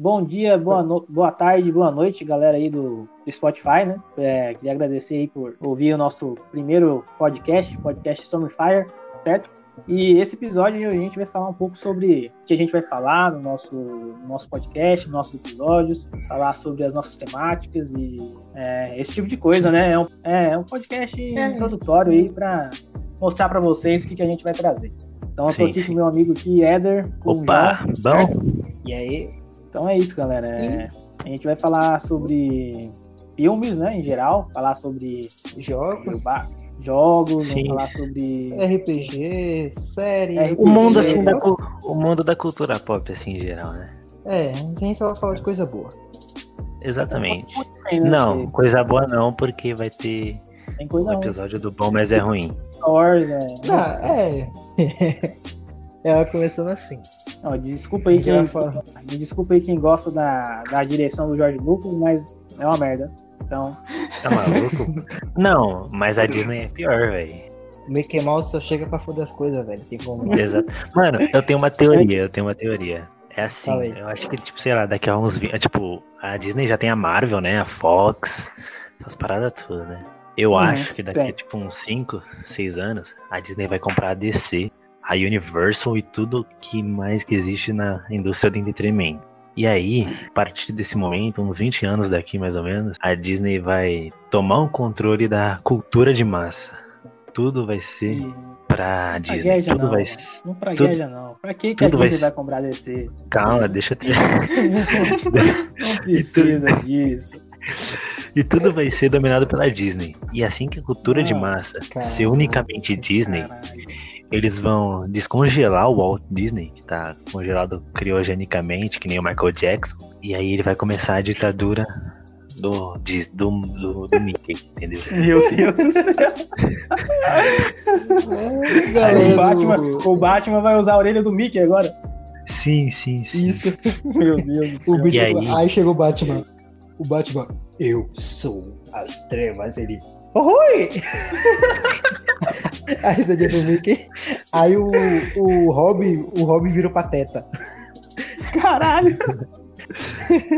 bom dia, boa, no... boa tarde, boa noite, galera aí do, do Spotify, né? É, queria agradecer aí por ouvir o nosso primeiro podcast, podcast Summer Fire, certo? E esse episódio a gente vai falar um pouco sobre o que a gente vai falar no nosso, no nosso podcast, nos nossos episódios, falar sobre as nossas temáticas e é, esse tipo de coisa, né? É um, é, é um podcast é. introdutório aí para mostrar para vocês o que, que a gente vai trazer. Então eu tô sim, aqui sim. com meu amigo aqui, Éder. Opa, bom? E aí? Então é isso, galera. É, a gente vai falar sobre filmes, né, em geral, falar sobre jogos, jogos, Sim. falar sobre RPG, série, RPG, o mundo assim da o mundo da cultura pop assim em geral, né? É, a gente só vai falar de coisa boa. Exatamente. Né, não, coisa boa não, porque vai ter um episódio do bom, mas é ruim. Wars, é. Ah, é. Ela começando assim. Não, desculpa aí quem, desculpa aí quem gosta da, da direção do George Lucas, mas é uma merda. Então. Tá maluco? Não, mas a Disney é pior, velho. Mickey Mouse só chega pra foder as coisas, velho. Tem como. Exato. Mano, eu tenho uma teoria, eu tenho uma teoria. É assim, eu acho que, tipo, sei lá, daqui a uns 20. Tipo, a Disney já tem a Marvel, né? A Fox, essas paradas tudo, né? Eu uhum, acho que daqui a tipo uns 5, 6 anos, a Disney vai comprar a DC, a Universal e tudo que mais que existe na indústria do entretenimento. E aí, a partir desse momento, uns 20 anos daqui mais ou menos, a Disney vai tomar um controle da cultura de massa. Tudo vai ser e... pra Disney. Tudo não, vai Não pragueja tudo... não. Pra que, que tudo a Disney vai... vai comprar DC? Calma, deixa eu Não precisa disso. E tudo vai ser dominado pela Disney. E assim que a cultura de massa ser unicamente Disney, eles vão descongelar o Walt Disney, que tá congelado criogenicamente, que nem o Michael Jackson. E aí ele vai começar a ditadura do, do, do, do Mickey, entendeu? Meu Deus do céu. é, o, Batman, o Batman vai usar a orelha do Mickey agora. Sim, sim, sim. Isso. Meu Deus do céu. O aí? aí chegou o Batman. O Batman, eu sou as trevas. Ele, Oi! a risadinha do Mickey. Aí o, o Robin, o Robin vira o pateta. Caralho!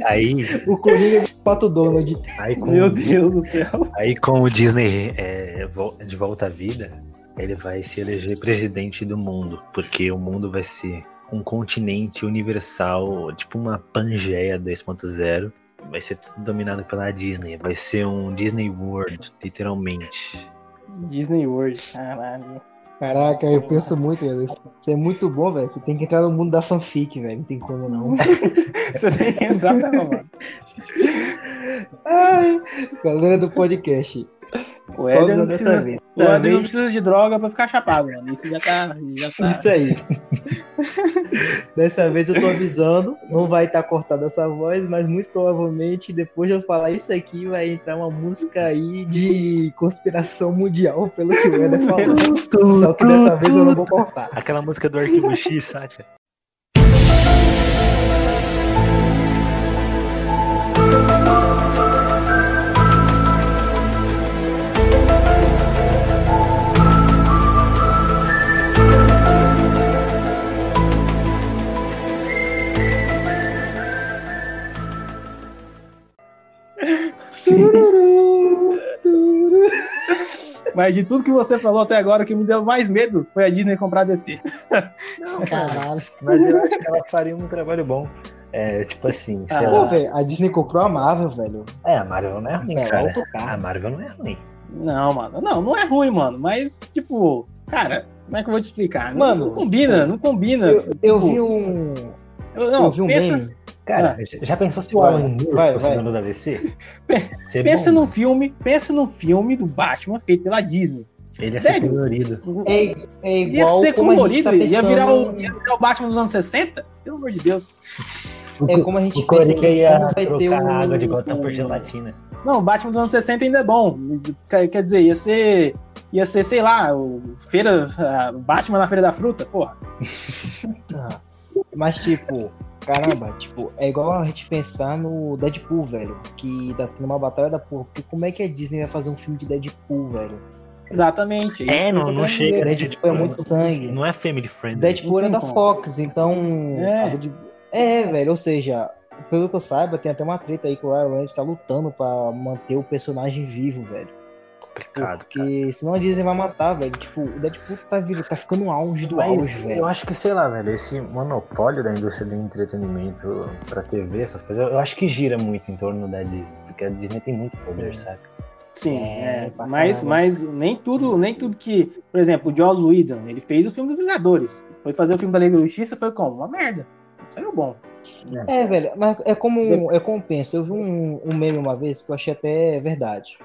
Aí. O Coringa é o Pato Donald. Aí, com, Meu Deus do céu. Aí, com o Disney é, de volta à vida, ele vai se eleger presidente do mundo. Porque o mundo vai ser um continente universal, tipo uma Pangeia 2.0 vai ser tudo dominado pela Disney. Vai ser um Disney World, literalmente. Disney World, caralho. Caraca, eu penso muito, velho. Isso é muito bom, velho. Você tem que entrar no mundo da fanfic, velho. Não tem como não. Você tem que entrar, não, mano. Ai, galera do podcast. O Éder não, precisa, vez. O Éder não precisa de droga pra ficar chapado, mano. Isso já tá. Já tá... Isso aí. Dessa vez eu tô avisando, não vai estar tá cortada essa voz, mas muito provavelmente depois de eu falar isso aqui vai entrar uma música aí de conspiração mundial, pelo que o Éder falou. Só que dessa vez eu não vou cortar. Aquela música do Arquivo X, sabe? Mas de tudo que você falou até agora, o que me deu mais medo foi a Disney comprar a DC. Não, caralho. Mas eu acho que ela faria um trabalho bom. É, tipo assim, sei ah, lá. Véio, a Disney comprou a Marvel, velho. É, a Marvel não é ruim, é, cara. A Marvel não é ruim. Não, mano. Não, não é ruim, mano. Mas, tipo, cara, como é que eu vou te explicar? Mano, não, combina, não combina. Eu, eu tipo, vi um. Eu, não, eu vi um pensa, meme. Cara, ah, já pensou se o Alan Moore fosse dono da DC? pensa num filme, pensa num filme do Batman feito pela Disney. Ele ia ser colorido. É, é igual ia ser colorido, tá ia, virar o, ia virar o Batman dos anos 60? Pelo amor de Deus. É como a gente o pensa que ia vai ter o... água de Gotham por gelatina. Não, o Batman dos anos 60 ainda é bom. Quer dizer, ia ser. Ia ser, sei lá, o feira. Batman na Feira da Fruta, porra. Ah, mas tipo, Caramba, tipo, é igual a gente pensar no Deadpool, velho. Que tá tendo uma batalha da porra. Porque como é que a Disney vai fazer um filme de Deadpool, velho? Exatamente. É, não, não chega. Deadpool é muito sangue. Não é family friendly. Deadpool é da Fox, então. É. é, velho, ou seja, pelo que eu saiba, tem até uma treta aí que o Ryan Reynolds tá lutando pra manter o personagem vivo, velho. Complicado. Porque cara. senão a Disney vai matar, velho. Tipo, o Deadpool tá, vindo, tá ficando auge do Mas auge, velho. Eu acho que, sei lá, velho, esse monopólio da indústria do entretenimento pra TV, essas coisas, eu acho que gira muito em torno da Disney. Porque a Disney tem muito poder, sabe? Sim, é, é mas, mas nem tudo, nem tudo que, por exemplo, o Joss Whedon, ele fez o filme dos Vingadores. Foi fazer o filme da Liga da Justiça, foi como? Uma merda. Saiu bom. É, velho, mas é como, é como pensa. Eu vi um, um meme uma vez que eu achei até verdade.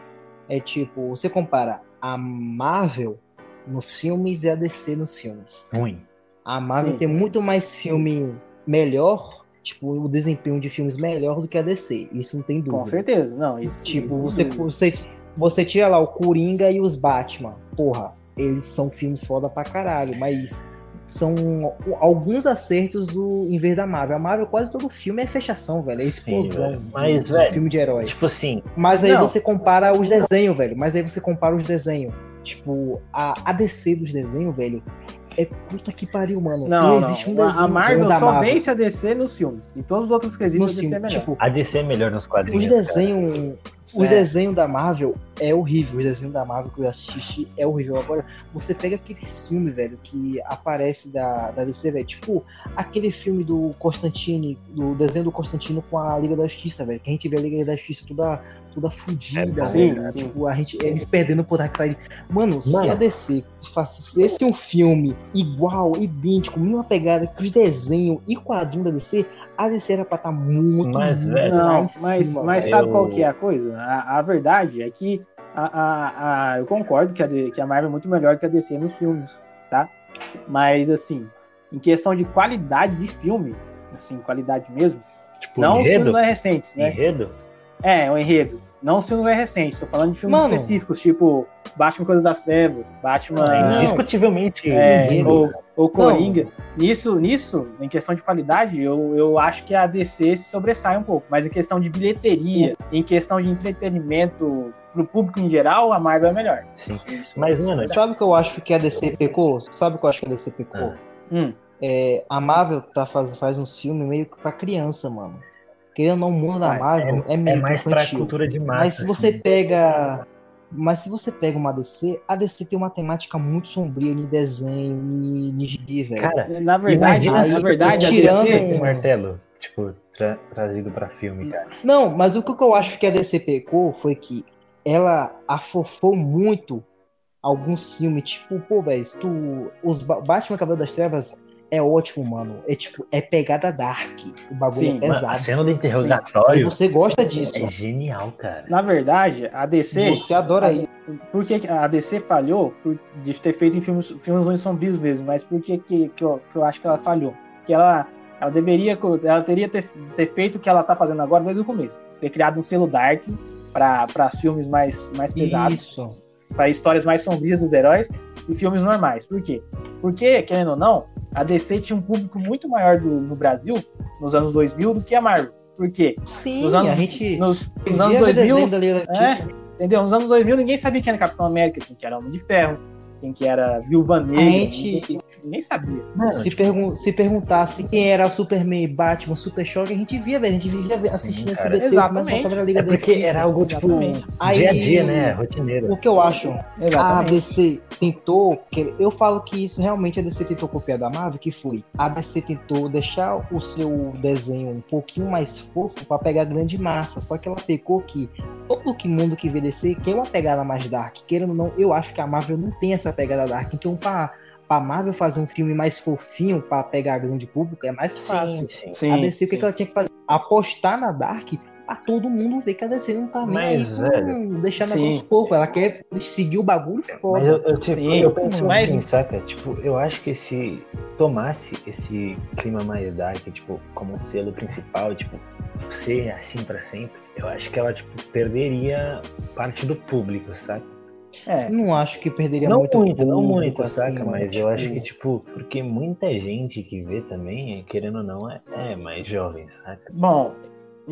É tipo, você compara a Marvel nos filmes e a DC nos filmes. Ruim. A Marvel Sim. tem muito mais filme melhor, tipo, o desempenho de filmes melhor do que a DC. Isso não tem dúvida. Com certeza, não. Isso, tipo, isso você, você, você tira lá o Coringa e os Batman. Porra, eles são filmes foda pra caralho, mas são alguns acertos do em vez da Marvel. A Marvel, quase todo filme é fechação, velho. É explosão. Sim, mas, velho, filme de herói. Tipo assim. Mas aí não. você compara os desenhos, velho. Mas aí você compara os desenhos. Tipo, a, a DC dos desenhos, velho, é puta que pariu, mano. Não, não existe não. um desenho. A Marvel só Marvel. vence a DC nos filmes. Em todos os outros quesitos, a DC é melhor. Tipo, a DC é melhor nos quadrinhos. Os desenhos. Os é. desenhos da Marvel é horrível. Os desenhos da Marvel que eu assisti é horrível. Agora, você pega aquele filme, velho, que aparece da, da DC, velho. Tipo, aquele filme do Constantine, do desenho do Constantino com a Liga da Justiça, velho. Que a gente vê a Liga da Justiça toda toda fudida, é, sim. Tipo, a gente, eles perdendo por Darkseid. Mano, Mano, se a DC fizesse um filme igual, idêntico, mesma pegada que os desenhos e quadrinhos da DC, a DC era pra estar tá muito, mas, muito velho, não, mas, cima, mas sabe eu... qual que é a coisa? A, a verdade é que a, a, a, eu concordo que a, que a Marvel é muito melhor que a DC nos filmes, tá? Mas, assim, em questão de qualidade de filme, assim, qualidade mesmo, tipo, não enredo? os filmes mais recentes, né? Enredo? É, o enredo. Não filmes mais recentes, tô falando de filmes Mano. específicos, tipo Batman Coisa das Trevas, Batman. Não, indiscutivelmente. É, ou, ou Coringa. Nisso, nisso, em questão de qualidade, eu, eu acho que a DC se sobressai um pouco. Mas em questão de bilheteria, em questão de entretenimento pro público em geral, a Marvel é melhor. Sim. Mas, mano, é sabe o que eu acho que a DC pecou? Sabe o que eu acho que a DC pecou? Ah. Hum. É, a Marvel tá faz, faz uns filmes meio que pra criança, mano. Querendo ou não, o mundo da Marvel é, é, meio é mais infantil. pra cultura de massa. Mas se você assim. pega. Mas se você pega uma DC, a DC tem uma temática muito sombria de desenho, de gibi, velho. Cara, na verdade, na verdade, tirando a DC, um martelo, tipo, tra trazido para filme, cara. Não, mas o que eu acho que a DC pecou foi que ela afofou muito alguns filmes, tipo, pô, velho, tu os Batman Cabelo das Trevas é ótimo, mano. É tipo, é pegada dark. O bagulho Sim, é pesado. A cena do interrogatório. Sim. E você gosta disso. É genial, cara. Na verdade, a DC. Você adora isso. Por que a DC falhou? Por, de ter feito em filmes, filmes sombrios mesmo, mas por que, que, que, eu, que eu acho que ela falhou? Que ela, ela deveria. Ela teria ter, ter feito o que ela tá fazendo agora desde o começo. Ter criado um selo dark para filmes mais, mais pesados. Isso. Para histórias mais sombrias dos heróis e filmes normais. Por quê? Porque, querendo ou não, a DC tinha um público muito maior do, no Brasil, nos anos 2000, do que a Marvel. Por quê? Sim, nos anos, a gente. Nos, nos anos 2000. É, entendeu? Nos anos 2000 ninguém sabia quem era Capitão América, quem era Homem de Ferro, quem que era Viúva Negra, gente... ninguém, sabia. se, pergun se perguntasse quem era Superman, Batman, Super Choque, a gente via, velho, a gente via assistindo esse SBT, Exatamente. sobre a Liga é porque era algo, tipo, Aí, dia a dia, né, rotineiro. O que eu acho, Exatamente. a DC tentou, eu falo que isso realmente a DC tentou copiar da Marvel, que foi, a DC tentou deixar o seu desenho um pouquinho mais fofo para pegar grande massa, só que ela pecou que todo que mundo que vê DC quer uma pegada mais dark, querendo ou não, eu acho que a Marvel não tem essa pegada dark. Então, para a Marvel fazer um filme mais fofinho para pegar grande público é mais fácil. Sim, sim, a DC, o que ela tinha que fazer? Apostar na Dark pra todo mundo ver que a DC não tá aí velho, deixar negócio fofo. Ela quer seguir o bagulho fora. Mas eu, eu, tipo, sim, eu penso mas... assim, saca? Tipo, eu acho que se tomasse esse clima mais dark, tipo, como selo principal, tipo, ser assim para sempre, eu acho que ela, tipo, perderia parte do público, sabe? É. Não acho que perderia não muito. Muito, não muito, assim, saca? Mas tipo... eu acho que, tipo, porque muita gente que vê também, querendo ou não, é, é mais jovem, saca? Bom,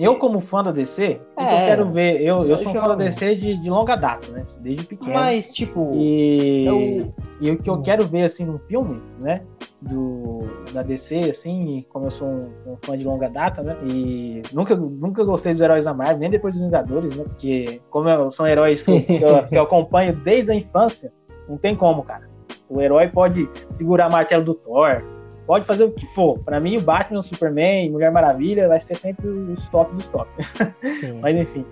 eu, como fã da DC, é, eu quero ver. Eu, eu sou um fã da DC de, de longa data, né? Desde pequeno. Mas, tipo. E, eu... e o que eu quero ver, assim, num filme, né? Do, da DC, assim, como eu sou um, um, fã de longa data, né? E nunca, nunca gostei dos heróis da Marvel, nem depois dos Vingadores, né? Porque, como eu, são heróis que, que, eu, que eu acompanho desde a infância, não tem como, cara. O herói pode segurar o martelo do Thor, pode fazer o que for. Para mim, o Batman, o Superman, Mulher Maravilha vai ser sempre os top dos top. Mas enfim.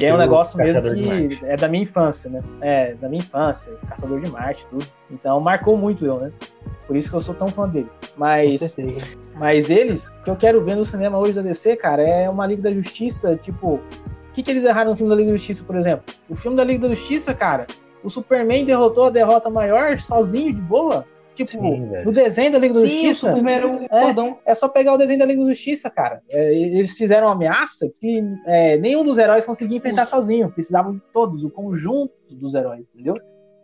é um negócio mesmo que é da minha infância, né? É, da minha infância, Caçador de Marte, tudo. Então marcou muito eu, né? Por isso que eu sou tão fã deles. Mas, mas eles, que eu quero ver no cinema hoje da DC, cara, é uma Liga da Justiça, tipo, o que, que eles erraram no filme da Liga da Justiça, por exemplo? O filme da Liga da Justiça, cara, o Superman derrotou a derrota maior sozinho, de boa. Tipo, Sim, no desenho da Liga da Sim, Justiça. O Superman era um é, é só pegar o desenho da Liga da Justiça, cara. É, eles fizeram uma ameaça que é, nenhum dos heróis conseguia enfrentar sozinho. Precisavam de todos, o conjunto dos heróis, entendeu?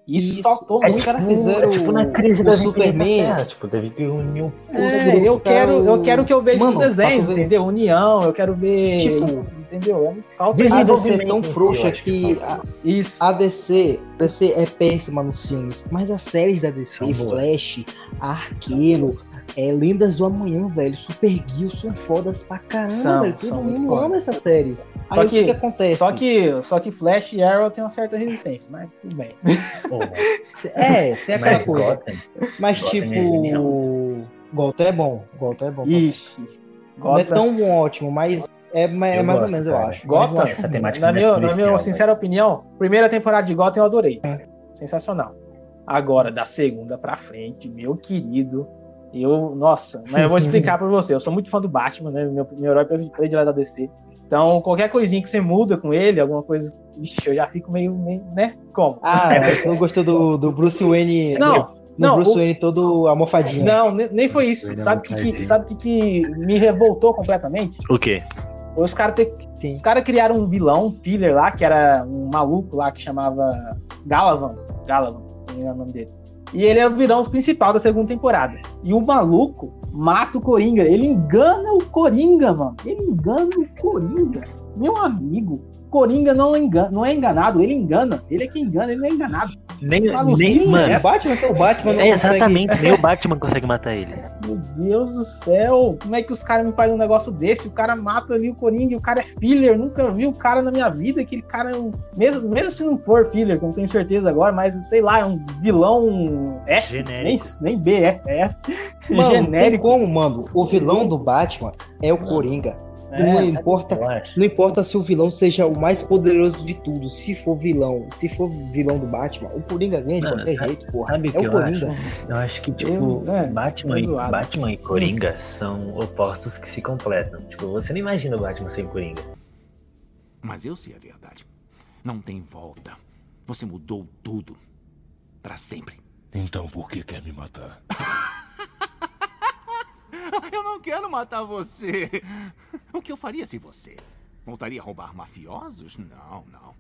Isso, isso faltou é, muito. Os caras tipo, fizeram. É, tipo, na crise da Superman. Terra, tipo, teve que unir um. É, eu quero, eu quero que eu veja os desenhos, entendeu? União, eu quero ver. Tipo, entendeu? É falta a DC é tão frouxa que a, isso. a DC, DC é péssima nos filmes, mas as séries da DC, Flash, Arqueiro, é, Lendas do Amanhã, velho, Super Gear são fodas pra caramba, são, velho. Todo mundo ama essas séries. Aí só que, o que, que, acontece? Só que, só que Flash e Arrow tem uma certa resistência, mas tudo bem. é, tem aquela mas coisa. Gotham, mas Gotham tipo. É Gotham é bom. Gotham é bom. Ixi. Não é tão ótimo, mas é, é mais gosto, ou menos, eu acho. Gotham, essa temática na, minha, na minha sincera opinião, primeira temporada de Gotham eu adorei. É. Sensacional. Agora, da segunda pra frente, meu querido, eu, nossa, mas eu vou explicar pra você. Eu sou muito fã do Batman, né? Meu, meu herói predileto da DC. Então, qualquer coisinha que você muda com ele, alguma coisa, ixi, eu já fico meio, meio né? Como? Ah, você não gostou do, do Bruce Wayne? Não, não, Bruce o... Wayne todo amofadinho. Não, nem foi isso. Sabe o que, que, sabe que, que me revoltou completamente? O quê? Os caras os cara criaram um vilão, um filler lá, que era um maluco lá que chamava Galavan. Galavan, não é o nome dele. E ele é o vilão principal da segunda temporada. E o maluco mata o Coringa. Ele engana o Coringa, mano. Ele engana o Coringa. Meu amigo, Coringa não, engana, não é enganado, ele engana. Ele é quem engana, ele não é enganado. Nem, nem mano. É Batman, então o Batman é, Exatamente, consegue... nem o Batman consegue matar ele. Meu Deus do céu, como é que os caras me fazem um negócio desse? O cara mata ali o Coringa, o cara é filler, nunca vi o cara na minha vida, aquele cara é um. Mesmo, mesmo se não for filler, que eu não tenho certeza agora, mas sei lá, é um vilão F, nem, nem B, é. é. Mano, Genérico. Como, mano. O vilão do Batman é o Coringa. É, não importa, não importa se o vilão seja o mais poderoso de tudo. Se for vilão, se for vilão do Batman, o Coringa ganha de qualquer sabe, jeito, porra. Sabe é o Coringa. Acho? Eu acho que, tipo, eu, é, Batman, e, Batman e Coringa são opostos que se completam. Tipo, você não imagina o Batman sem Coringa. Mas eu sei a verdade. Não tem volta. Você mudou tudo. para sempre. Então por que quer me matar? Eu não quero matar você. O que eu faria se você voltaria a roubar mafiosos? Não, não.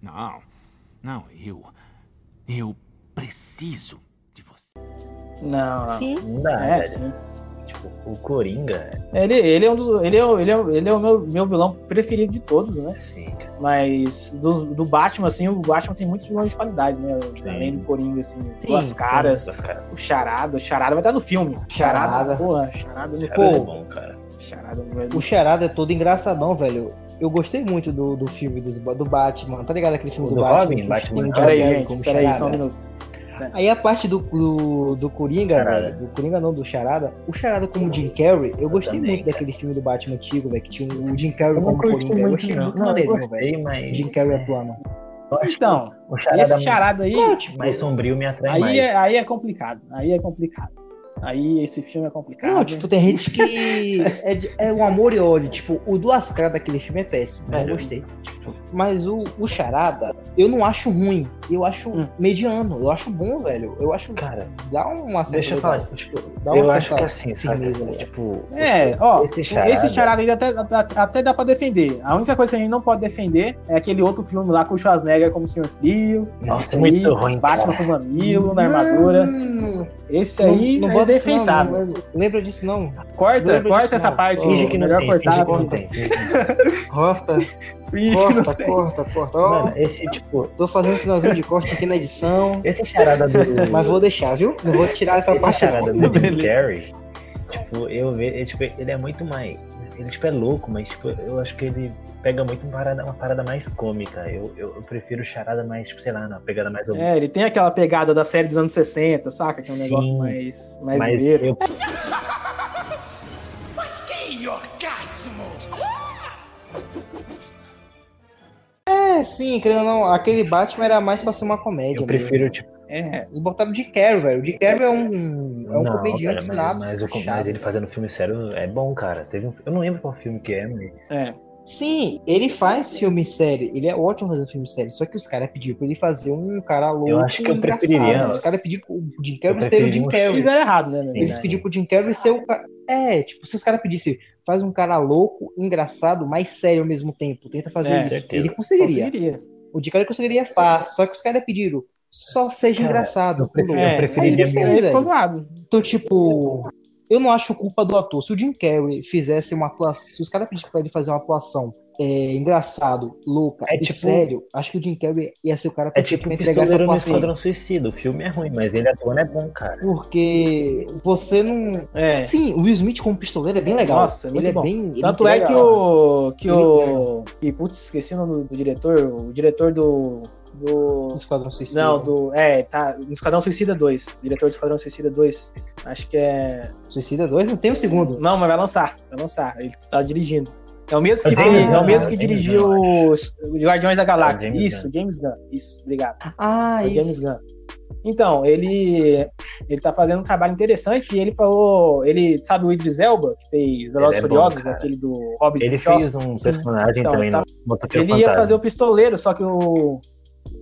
Não. Não, eu. Eu preciso de você. Não, não. Sim. Não dá, é, sim o Coringa. Ele, ele é um dos. Ele é, ele é, ele é o meu, meu vilão preferido de todos, né? Sim, cara. Mas do, do Batman, assim, o Batman tem muitos vilões de qualidade, né? Sim. Além do Coringa, assim, Sim, duas caras. Duas caras. O Charada. O Charada vai estar no filme. Charada, Charada. porra, Charada no Charada é bom, cara. Charada, o Charada é todo engraçadão, velho eu gostei muito do, do filme do, do Batman. Tá ligado aquele filme do, do Batman? Robin, Batman. Peraí, gente, peraí, só um minuto. Aí a parte do, do, do Coringa, velho, do Coringa não, do Charada, o Charada como Jim Carrey, eu gostei também, muito cara. daquele filme do Batman antigo, velho, que tinha o Jim Carrey como Coringa. Eu gostei muito maneiro, velho. Mas... Jim Carrey atuando. Então, o charada esse charada aí. É, tipo, mais sombrio me atrai aí mais. É, aí é complicado. Aí é complicado. Aí esse filme é complicado. Não, tipo, tem gente que é, é um amor e ódio. Tipo, o Duas Caras daquele filme é péssimo. Não gostei. Tipo, mas o, o Charada, eu não acho ruim. eu acho hum. mediano. Eu acho bom, velho. Eu acho. Cara, dá uma certa. Deixa eu falar. Tipo, dá eu acho que assim, sabe? Tipo. É, ó. Esse charada, esse charada aí até, até dá pra defender. A única coisa que a gente não pode defender é aquele outro filme lá com o Schwarzenegger como Senhor Frio. Nossa, é muito ruim. Batman com mamilo na armadura. Esse aí não, não é defensável. Não, lembra disso, não. Corta, corta essa parte. Finge que não melhor tem, cortar. Corta. Corta, corta, corta. Oh, Mano, esse tipo. Tô fazendo sinalzinho de corte aqui na edição. Esse charada do. Mas vou deixar, viu? Não vou tirar essa esse parte. charada do Jim Carrey. Tipo, eu vejo. Ele, tipo, ele é muito mais. Ele tipo, é louco, mas tipo, eu acho que ele pega muito uma parada, uma parada mais cômica. Eu, eu, eu prefiro charada mais, tipo, sei lá, uma pegada mais. É, ele tem aquela pegada da série dos anos 60, saca? Que é um Sim, negócio mais. mais mas eu... Mas que orgasmo! É, sim, querendo ou não, aquele Batman era mais pra ser uma comédia. Eu prefiro, tipo. É, e botaram o Jim Carrey, velho. O Jim Carrey é um, é um não, comediante cara, nada. Mas, mas, mas, ele fazendo filme sério é bom, cara. Teve um, eu não lembro qual filme que é, mas. É. Sim, ele faz filme sério, ele é ótimo fazendo filme sério, só que os caras pediram pra ele fazer um cara louco. Eu acho que eu preferiria. Os caras pediram pro Jim Carrey ser o Jim Carrey. Fizeram errado, né? Eles pediram pro Jim Carrey ser o cara. É, tipo, se os caras pedissem, faz um cara louco, engraçado, mas sério ao mesmo tempo, tenta fazer é, isso. Certeza. Ele conseguiria. conseguiria. O Jim Carrey conseguiria fácil, só que os caras pediram, só seja cara, engraçado. Eu, prefiro, é, eu preferiria mesmo. Então, tipo, eu não acho culpa do ator. Se o Jim Carrey fizesse uma atuação, se os caras pedissem pra ele fazer uma atuação é, engraçado, louca é, e tipo, sério, acho que o Jim Carrey ia ser o cara é tipo pra entregar essa atuação. no Esquadrão Suicida. O filme é ruim, mas ele atuando é bom, cara. Porque você não... É. Sim, o Will Smith como pistoleiro é bem legal. Nossa, ele é bom. bem... Tanto é, é que o... Que o... E, putz, esqueci o nome do, do diretor. O diretor do do. Esquadrão Suicida. Não, do. É, tá. No Esquadrão Suicida 2. Diretor do Esquadrão Suicida 2. Acho que é. Suicida 2? Não tem o segundo. Não, mas vai lançar. Vai lançar. Ele tá dirigindo. É o mesmo que, fez, é o mesmo que dirigiu os Guardiões da Galáxia. James isso, Gunn. James Gunn. Isso, obrigado. Ah, é isso. James Gunn. Então, ele ele tá fazendo um trabalho interessante e ele falou, ele sabe o Idris Elba, que fez Velozes é Furiosos, aquele do Hobbit. Ele fez um personagem então, também tá, no Ele ia fazer o pistoleiro, só que o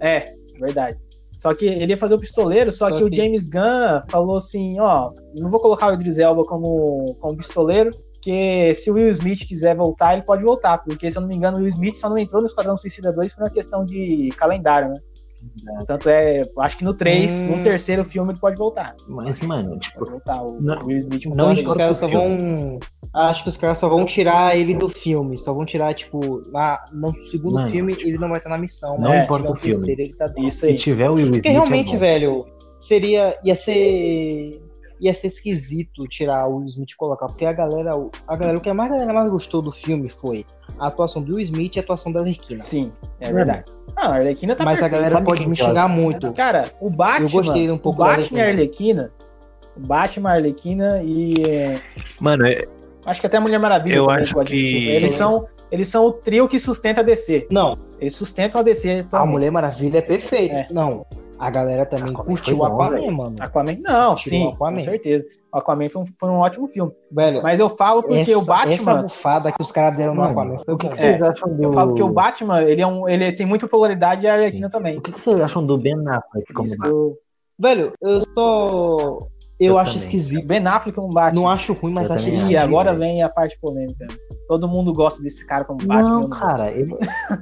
é, verdade. Só que ele ia fazer o pistoleiro, só, só que, que, o James Gunn falou assim, ó, não vou colocar o Idris Elba como, como pistoleiro, porque se o Will Smith quiser voltar, ele pode voltar, porque se eu não me engano, o Will Smith só não entrou no Esquadrão Suicida 2 por uma questão de calendário, né? Tanto é, acho que no 3, hum... no terceiro filme ele pode voltar. Mas, mano, tipo. Voltar, o não, Will Smith não, não os caras só vão. Acho que os caras só vão tirar ele do filme. Só vão tirar, tipo, na, no segundo mano, filme tipo, ele não vai estar na missão. Não importa o filme. Terceiro, ele tá Isso aí. Se tiver o Will Smith. Porque é realmente, é velho, seria. ia ser ia ser esquisito tirar o Will Smith e colocar, porque a galera, a galera, o que a mais, a galera mais gostou do filme foi a atuação do Will Smith e a atuação da Arlequina. Sim, é verdade. Ah, a Arlequina tá Mas perfeita. a galera Sabe pode me xingar muito. Cara, o Batman, eu gostei um pouco o Batman e a Arlequina, o Batman, a Arlequina e... Mano, é... Acho que até a Mulher Maravilha. Eu acho que... Eles são, eles são o trio que sustenta a DC. Não. Eles sustentam a DC. A Mulher Maravilha é perfeita. É. Não, a galera também Aquaman curtiu o Aquaman, mano. Aquaman, não, curtiu sim, Aquaman. com certeza. O Aquaman foi um, foi um ótimo filme. Velho, mas eu falo porque essa, o Batman. Essa bufada que os caras deram no Aquaman. O que, que vocês é, acham do. Eu falo que o Batman, ele, é um, ele tem muita popularidade e a Arlequina também. O que, que vocês acham do Ben Affleck como Batman? Velho, eu só. Eu, eu acho também. esquisito. Ben Affleck como Batman. Não acho ruim, mas eu acho esquisito. E agora vem a parte polêmica. Todo mundo gosta desse cara como Batman. Não, cara, ele...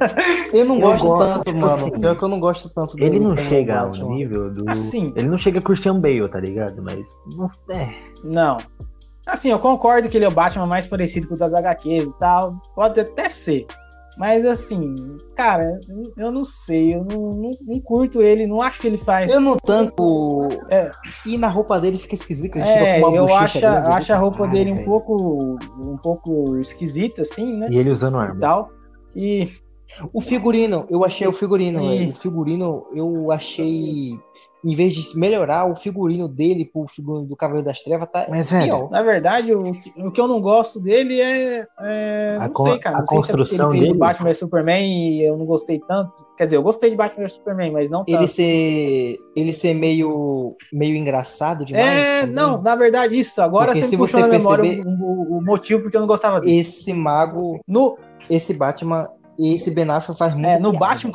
eu não eu gosto, gosto tanto, tipo mano. Assim, Pior que eu não gosto tanto dele. Ele não chega ao nível do. Assim. Ele não chega a Christian Bale, tá ligado? Mas. É. Não. Assim, eu concordo que ele é o Batman mais parecido com o das HQs e tal. Pode até ser. Mas assim, cara, eu não sei, eu não, não, não, curto ele, não acho que ele faz. Eu não tanto. É. E na roupa dele fica esquisito, ele é, eu acho, grande, acho a roupa dele um pouco um pouco esquisita, assim, né? E ele usando arma. E tal. E. O figurino, eu achei o figurino, e... o figurino, eu achei em vez de melhorar o figurino dele pro figurino do Cavaleiro das Trevas, tá Mas, velho, pior. Na verdade, o, o que eu não gosto dele é. é a não sei, cara. A não construção sei se é ele fez dele. Batman vs Superman e eu não gostei tanto. Quer dizer, eu gostei de Batman vs Superman, mas não tanto. Ele ser, ele ser meio, meio engraçado demais. É, também. não, na verdade, isso. Agora Porque você se me puxou na memória o, o, o, motivo porque eu não gostava dele. Esse mago. No... Esse Batman. Esse Ben Affleck faz muito. É, no Batman,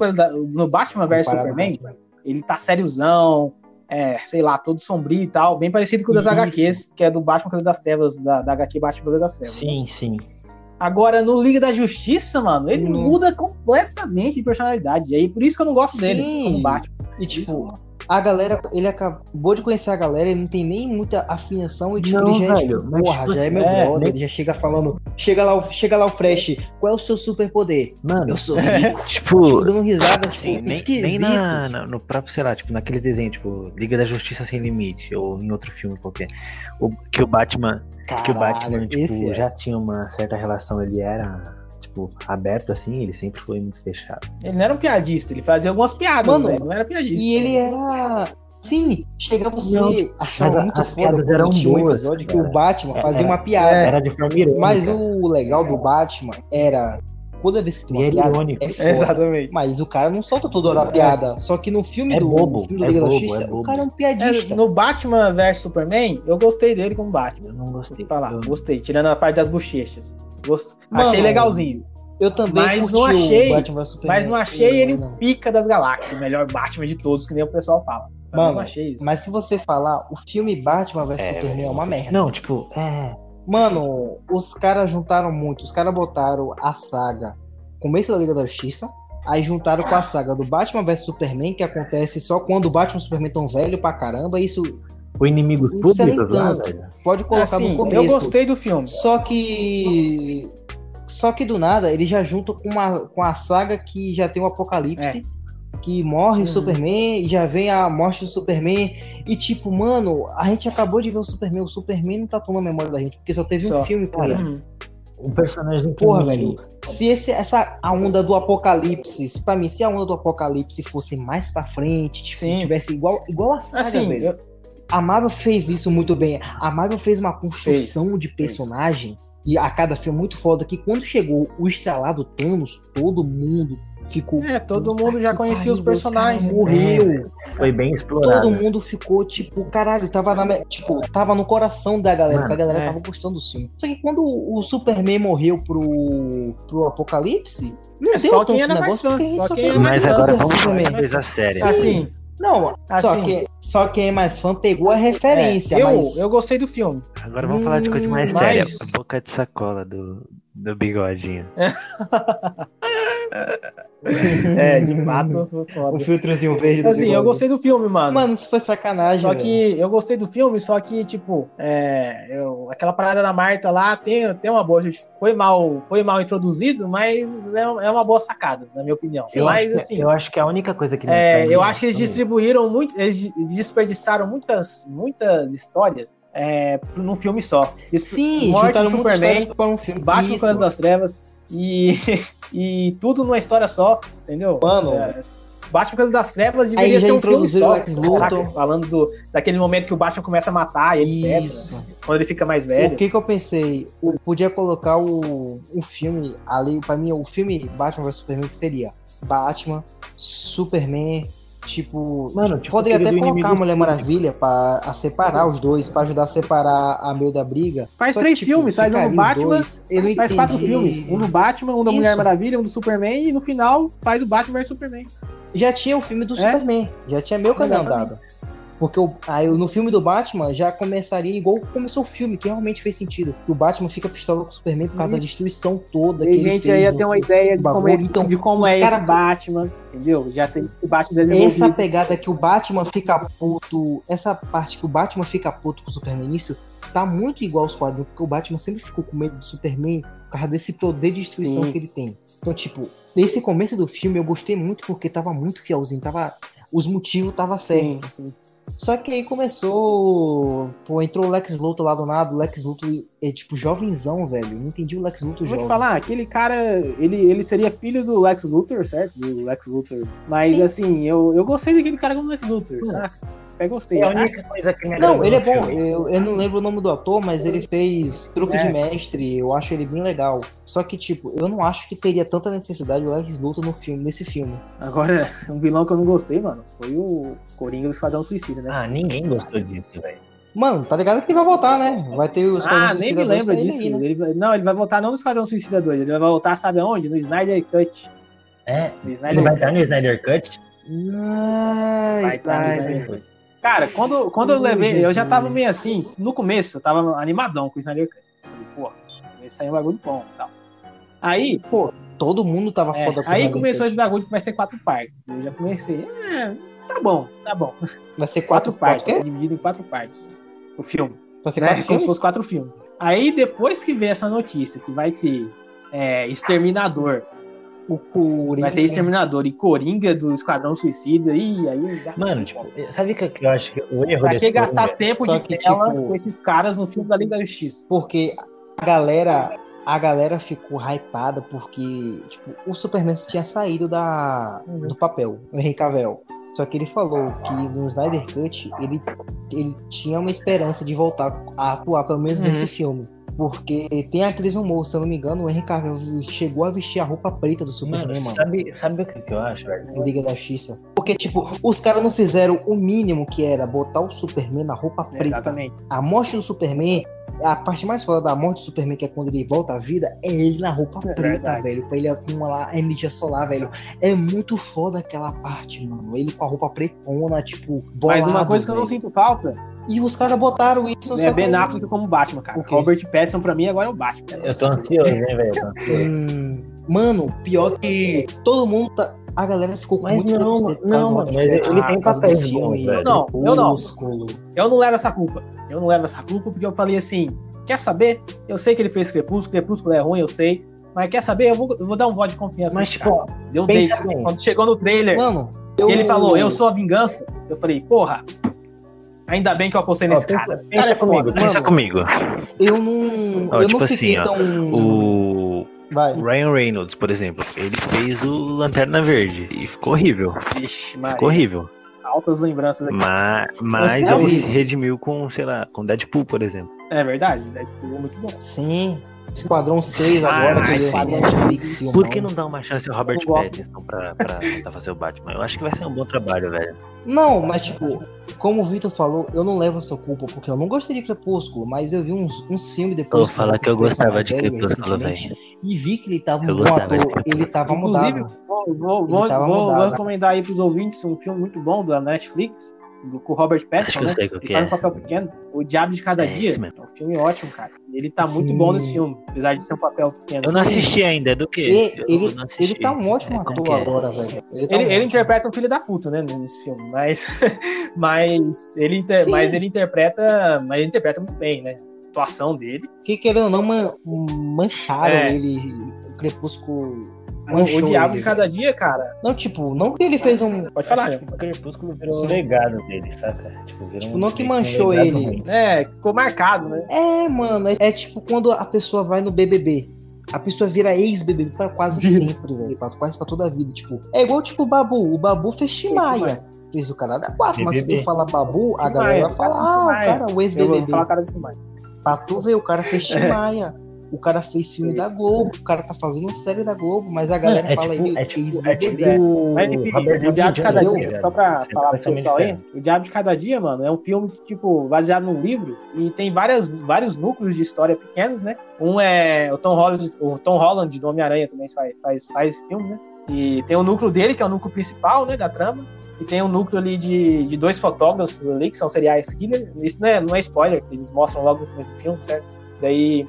no Batman vs Superman. Batman ele tá sériozão, é, sei lá, todo sombrio e tal, bem parecido com o das Isso. HQs, que é do Batman Cavaleiro das Trevas, da, da HQ Batman Cavaleiro das Trevas. Sim, sim. Agora, no Liga da Justiça, mano, ele Hum. muda completamente de personalidade. E aí, por isso que eu não gosto dele Sim. como Batman. E tipo, a galera, ele acabou de conhecer a galera, ele não tem nem muita afinação e tipo, Não, ele já é, velho, tipo, mas, porra, tipo já é assim, meu é, brother, ele já chega falando, chega lá, o- chega lá o Fresh, qual é o seu superpoder? Mano, Eu sou rico. tipo, tipo, dando risada, assim, tipo, nem, nem na, na- no próprio, sei lá, tipo, naquele desenho, tipo, Liga da Justiça Sem Limite, ou em outro filme qualquer. O, que o Batman, que o Batman, Caralho, tipo, é. já tinha uma certa relação, ele era, tipo, aberto assim, ele sempre foi muito fechado. Ele não era um piadista, ele fazia algumas piadas, Mano, mas não era piadista. E ele era. Sim, chega você Não, achava mas a- muito as foda piadas eram tinha um boas, episódio que cara. o Batman É, fazia era- uma piada. Era de forma irônica. Mas o legal do Batman era. Toda vez que tem E uma ele piada, irônico. é foda. Exatamente. Mas o cara não solta toda hora a piada. Só que no filme É do, bobo, no filme do é Liga da bobo, Justiça, é o cara é um É, piadista. no Batman vs Superman, eu gostei dele como Batman. Eu não gostei. Falar, Eu- gostei, tirando a parte das bochechas. Gost... Mano, achei legalzinho. Eu também Mas não o achei- Batman vs Superman. Mas não achei ele Não. pica das galáxias, o melhor Batman de todos, que nem o pessoal fala. Mas Mano, não achei isso. Mas se você falar, o filme Batman vs É, Superman é uma merda. Não, tipo, é. Mano, os caras juntaram muito. Os caras botaram a saga começo da Liga da Justiça. Aí juntaram com a saga do Batman vs Superman, que acontece só quando o Batman e o Superman tão velho pra caramba. Isso O inimigos nem públicos lá, tanto. velho. pode colocar assim, no começo. eu gostei do filme. Só que. Só que do nada, ele já junta com, uma, com a saga que já tem o Apocalipse. Que morre Uhum. o Superman e já vem a morte do Superman. E tipo, mano, a gente acabou de ver o Superman. O Superman não tá tão na memória da gente, porque só teve Só. um filme com ele. Uhum. Um personagem que Porra, velho. Se esse, essa a onda do apocalipse, se pra mim, se a onda do apocalipse fosse mais pra frente, tipo, tivesse igual, igual a saga, Assim, velho. eu- A Marvel fez isso muito bem. A Marvel fez uma construção de personagem e a cada filme muito foda que quando chegou o estralado Thanos, todo mundo ficou. é, todo "Puta mundo já conhecia os cara personagens. né? Morreu. Foi bem explorado. Todo mundo ficou, tipo, caralho, tava, na, tipo, tava no coração da galera, Mano, a galera é. tava gostando do filme. Só que quando o, Superman morreu pro, pro Apocalipse, não É deu só tanto quem era mais negócio, fã, a gente só quem é mais Mas fã agora vamos falar coisa séria. Assim, Não, só, Assim. que, só quem é mais fã pegou a referência, é, eu, mas... eu gostei do filme. Agora vamos falar de coisa mais Hum, séria. mas- A boca de sacola do, do bigodinho. É, de fato, foi O foda. filtrozinho verde do Assim, eu bigode. gostei do filme, mano. Mano, isso foi sacanagem, Só velho. que eu gostei do filme, só que, tipo, é, eu- aquela parada da Marta lá tem, tem uma boa. Foi mal, foi mal introduzido, mas é, é uma boa sacada, na minha opinião. Eu, mas, acho que, assim, eu acho que a única coisa que é, eu acho que eles também- distribuíram muito, eles de- desperdiçaram muitas, muitas histórias é, num filme só. Isso- Sim, Morte juntaram Superman, um filme. Batman Isso. Das Trevas e, e tudo numa história só, entendeu? Mano. É, Batman Clãs das Trevas Aí deveria ser um filme só. caraca, falando do, daquele momento que o Batman começa a matar e etc. Quando ele fica mais velho. O que que eu pensei? Eu podia colocar o, o filme ali, pra mim, o filme Batman vs Superman que seria Batman, Superman, tipo. Mano, tipo poderia até do colocar a Mulher. Maravilha pra a separar os dois, pra ajudar a separar a meio da briga. Faz Só que, três tipo, filmes, faz um os Batman, dois. Faz quatro entendi. filmes. Um do Batman, um da Isso. Mulher Maravilha, um do Superman, e no final faz o Batman vs Superman. Já tinha o filme do É? Superman, já tinha meio caminho andado. Porque o, aí, no filme do Batman já começaria igual começou o filme, que realmente fez sentido. Que o Batman fica pistola com o Superman por causa da destruição toda. E gente aí ia ter uma ideia de como, é, esse- Então, de como é cara- esse Batman, entendeu? Já tem esse Batman desenvolvido. Essa pegada que o Batman fica puto, essa parte que o Batman fica puto com o Superman, isso tá muito igual aos quadrinhos, porque o Batman sempre ficou com medo do Superman por causa desse poder de destruição Sim. que ele tem. Então, tipo, nesse começo do filme eu gostei muito porque tava muito fielzinho, tava, os motivos tava Sim, certo. sim. Só que aí começou, pô, entrou o Lex Luthor lá do nada, o Lex Luthor é tipo jovenzão, velho. Não entendi o Lex Luthor Vou jovem. te falar, aquele cara, ele, ele seria filho do Lex Luthor, certo? Do Lex Luthor. Mas Sim. assim, eu, eu gostei daquele cara como Lex Luthor, Hum. Eu gostei. É a Ah, única coisa que me Não, ele é no bom. Eu, eu não lembro o nome do ator, mas ele fez Truque É. de Mestre. Eu acho ele bem legal. Só que, tipo, eu não acho que teria tanta necessidade o Lex Luthor no filme, nesse filme. Agora, um vilão que eu não gostei, mano, foi o Coringa do Esquadrão Suicida, né? Ah, ninguém gostou disso, velho. Mano, tá ligado que ele vai voltar, né? Vai ter os Ah, nem me lembra disso. Aí, né? Ele vai- não, ele vai voltar não no Esquadrão Suicida 2, ele vai voltar, sabe aonde? No Snyder Cut. É, No ele Snyder vai estar no Snyder Cut? Nice, nice. Cara, quando, quando eu levei, eu já tava meio assim, no começo, eu tava animadão com o Snyder Cut. Falei, pô, aí é um bagulho bom e tal. Aí, pô, todo mundo tava é, foda com Aí começou esse bagulho que vai ser quatro partes. Eu já comecei, é, tá bom, tá bom. Vai ser quatro, quatro partes, dividido em quatro partes. O filme. Vai ser né? quatro Como se fosse quatro filmes. Aí depois que vê essa notícia que vai ter é, Exterminador, o Coringa. Vai ter Exterminador e Coringa do Esquadrão Suicida. E aí. Mano, tipo, sabe o que eu acho que o erro Pra que gastar tempo de que, tela tipo, com esses caras no filme da Liga da Justiça? Porque a galera. A galera ficou hypada porque, tipo, o Superman tinha saído da, uhum. do papel, o Henry Cavill. Só que ele falou que no Snyder Cut ele, ele tinha uma esperança de voltar a atuar, pelo menos uhum. nesse filme. Porque tem aqueles rumores, se eu não me engano, o Henry Cavill chegou a vestir a roupa preta do Superman, mano. mano. Sabe, sabe o que, eu acho, velho? Liga da Justiça. Porque, tipo, os caras não fizeram o mínimo que era botar o Superman na roupa preta. Exatamente. A morte do Superman a parte mais foda da morte do Superman, que é quando ele volta à vida, é ele na roupa é preta, verdade. velho. Pra ele acumular a energia solar, velho. É muito foda aquela parte, mano. Ele com a roupa pretona, tipo, bolado, Mas uma coisa que eu não sinto falta e os caras botaram isso. É Ben Affleck como Batman, cara. Robert Pattinson pra mim agora é o Batman. Eu tô ansioso, hein, velho? hum, mano, pior que todo mundo tá. A galera ficou mas muito não, não, mano, mas ele tem papéis bons, velho. Não, eu não. Eu não levo essa culpa. Eu não levo essa culpa porque eu falei assim: quer saber? Eu sei que ele fez Crepúsculo, Crepúsculo é ruim, eu sei. Mas quer saber? Eu vou, eu vou dar um voto de confiança. Mas, tipo, deu beijo. Quando chegou no trailer, mano, eu... ele falou: Eu sou a vingança. Eu falei: Porra, Ainda bem que eu apostei nesse pensa, cara. Pensa, cara comigo, pensa Mano, comigo. Eu não. Ó, eu tipo não assim, ó, tão... o. Vai. Ryan Reynolds, por exemplo, ele fez o Lanterna Verde e ficou horrível. Ixi, ficou horrível. Altas lembranças aqui. Mas, mas é ele se redimiu com, sei lá, com Deadpool, por exemplo. É verdade, Deadpool é muito bom. Sim. Esquadrão 6 ah, agora, que Esquadrão Netflix. Por que não dá uma chance ao Robert Pattinson pra, pra, pra fazer o Batman? Eu acho que vai ser um bom trabalho, velho. Não, mas tipo, como o Vitor falou, eu não levo essa culpa, porque eu não gostei de Crepúsculo, mas eu vi uns, uns filmes depois. Eu vou falar que eu gostava de Crepúsculo, velho. E vi que ele tava um bom ator, ele tava Inclusive, mudado. Vou, vou, vou, vou recomendar aí pros ouvintes um filme muito bom da Netflix, do, com o Robert Pattinson, né? Que faz um papel pequeno. O Diabo de Cada é Dia. É um filme ótimo, cara. Ele tá Sim. muito bom nesse filme, apesar de ser um papel pequeno. Eu não assisti ainda, é do que? Ele, ele, ele tá um ótimo é, ator é? agora, velho. Ele, tá ele, um ele interpreta um filho da puta, né, nesse filme, mas, mas, ele, inter, mas ele interpreta, mas ele interpreta muito bem, né? A atuação dele. Que querendo ou não, man, mancharam é. ele, o Crepúsculo o Diabo de Cada Dia, cara. Não, tipo, não que ele fez um. Pode falar, tipo, o Crepúsculo virou um legado dele, saca? Tipo, virou tipo, um, não que manchou um ele. Ruim. É, ficou marcado, né? É, mano, é, é, tipo quando a pessoa vai no BBB. A pessoa vira ex-BBB pra quase sempre, velho. Pra, quase pra toda a vida. Tipo, é igual tipo o Babu. O Babu fez Timaya. Fez o cara da quatro, mas se tu fala Babu, a galera vai falar, ah, o cara, o ex-BBB. Pra tu ver, o cara fez Timaya. É. O cara fez filme da Globo, o cara tá fazendo série da Globo, mas a galera é, fala tipo, ele. É tipo, é tipo, é. Mas enfim, o Diabo de Cada Dia, só pra falar pro pessoal aí, o Diabo de Cada Dia, mano, é um filme tipo, baseado num livro e tem várias, vários núcleos de história pequenos, né? Um é o Tom Holland, o Tom Holland do Homem-Aranha também faz, faz, faz filme, né? E tem o núcleo dele, que é o núcleo principal, né, da trama. E tem um núcleo ali de, de dois fotógrafos ali, que são seriais killer. Isso não é, não é spoiler, eles mostram logo no começo do filme, certo? Daí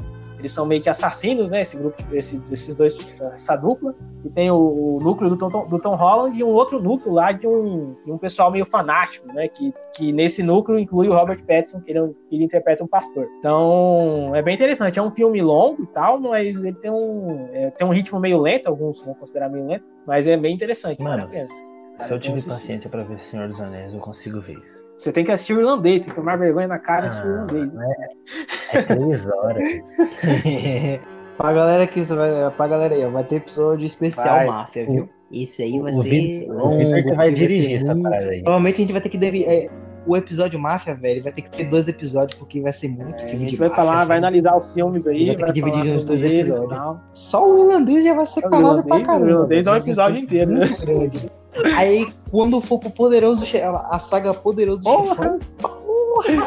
eles são meio que assassinos, né? Esse grupo, esse, esses dois, essa dupla. E tem o, o núcleo do Tom, do Tom, Holland e um outro núcleo lá de um, de um pessoal meio fanático, né? Que, que nesse núcleo inclui o Robert Pattinson, que ele, é ele interpreta um pastor. Então, é bem interessante. É um filme longo e tal, mas ele tem um, é, tem um ritmo meio lento, alguns vão considerar meio lento, mas é bem interessante. Mano, se eu tive paciência para ver Senhor dos Anéis, eu consigo ver isso. Você tem que assistir o irlandês, tem que tomar vergonha na cara e assistir o ah, irlandês. É, é três horas. pra galera que vai, pra galera aí, vai ter episódio especial vai. máfia, viu? Esse aí vai o ser Victor, longo. O Victor que vai dirigir essa parada aí. Provavelmente a gente vai ter que dever, é, o episódio máfia, velho, vai ter que ser dois episódios porque vai ser muito é, filme A gente vai máfia, falar, vai analisar os filmes aí, vai, que dividir nos dois episódios. Só o irlandês já vai ser é, calado pra caramba. O irlandês é um episódio inteiro, né? Grande. Aí, quando for pro Poderoso a saga Poderoso Chefão. Porra!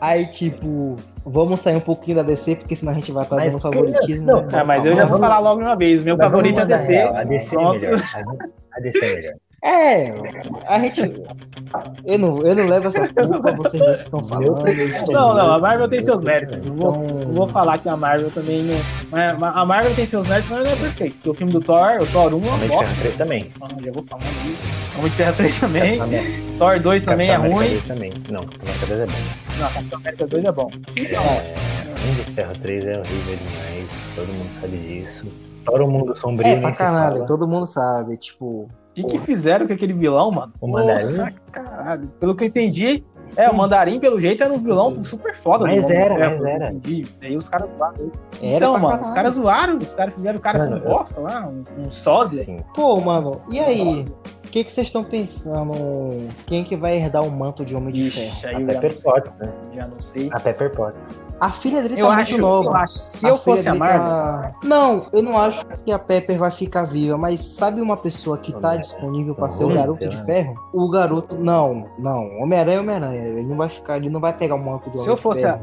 Aí, tipo, vamos sair um pouquinho da DC, porque senão a gente vai estar tá dando favoritismo. Não, né? é, mas eu já vou falar logo de uma vez. Meu favorito é a DC. A DC é melhor. A DC é melhor. É, a gente. Eu não, eu não levo essa culpa, vocês dois estão falando. Não, não, a Marvel tem seus méritos. Não vou, então... vou falar que a Marvel também não. Mas a Marvel tem seus méritos, mas não é perfeito. Porque o filme do Thor, o Thor 1 é Homem de Ferro 3 também. Ah, já vou falar. Homem de Ferro 3 também. Thor 2 também é ruim. 2 também. Não, Capitão América 2 é bom. Não, Capitão América 2 é bom. É, Homem de Ferro 3 é horrível demais. Todo mundo sabe disso. Thor o mundo sombrio. É, pra caralho, todo mundo sabe. Tipo, que, que fizeram com aquele vilão, mano? O Mandarim? Caralho. Pelo que eu entendi, é, o Mandarim, pelo jeito, era um vilão super foda. Mas era, mas era. Entendi. Aí os caras zoaram. Então, mano, caralho. os caras zoaram, os caras fizeram o cara sem bosta lá, um, um sósia. Pô, mano, e aí? O que, que vocês estão pensando? Quem que vai herdar o manto de Homem de Ixi, Ferro? A Pepper Potts, né? Já não sei. A Pepper Potts. A filha dele eu tá acho, muito nova. Eu acho, se a eu fosse a Marvel. Tá... Não, eu não acho que a Pepper vai ficar viva, mas sabe uma pessoa que tá disponível para ser o garoto de ferro? O garoto. Não, não. Homem-Aranha é Homem-Aranha. Ele não vai ficar, ele não vai pegar o manto do Se eu fosse a,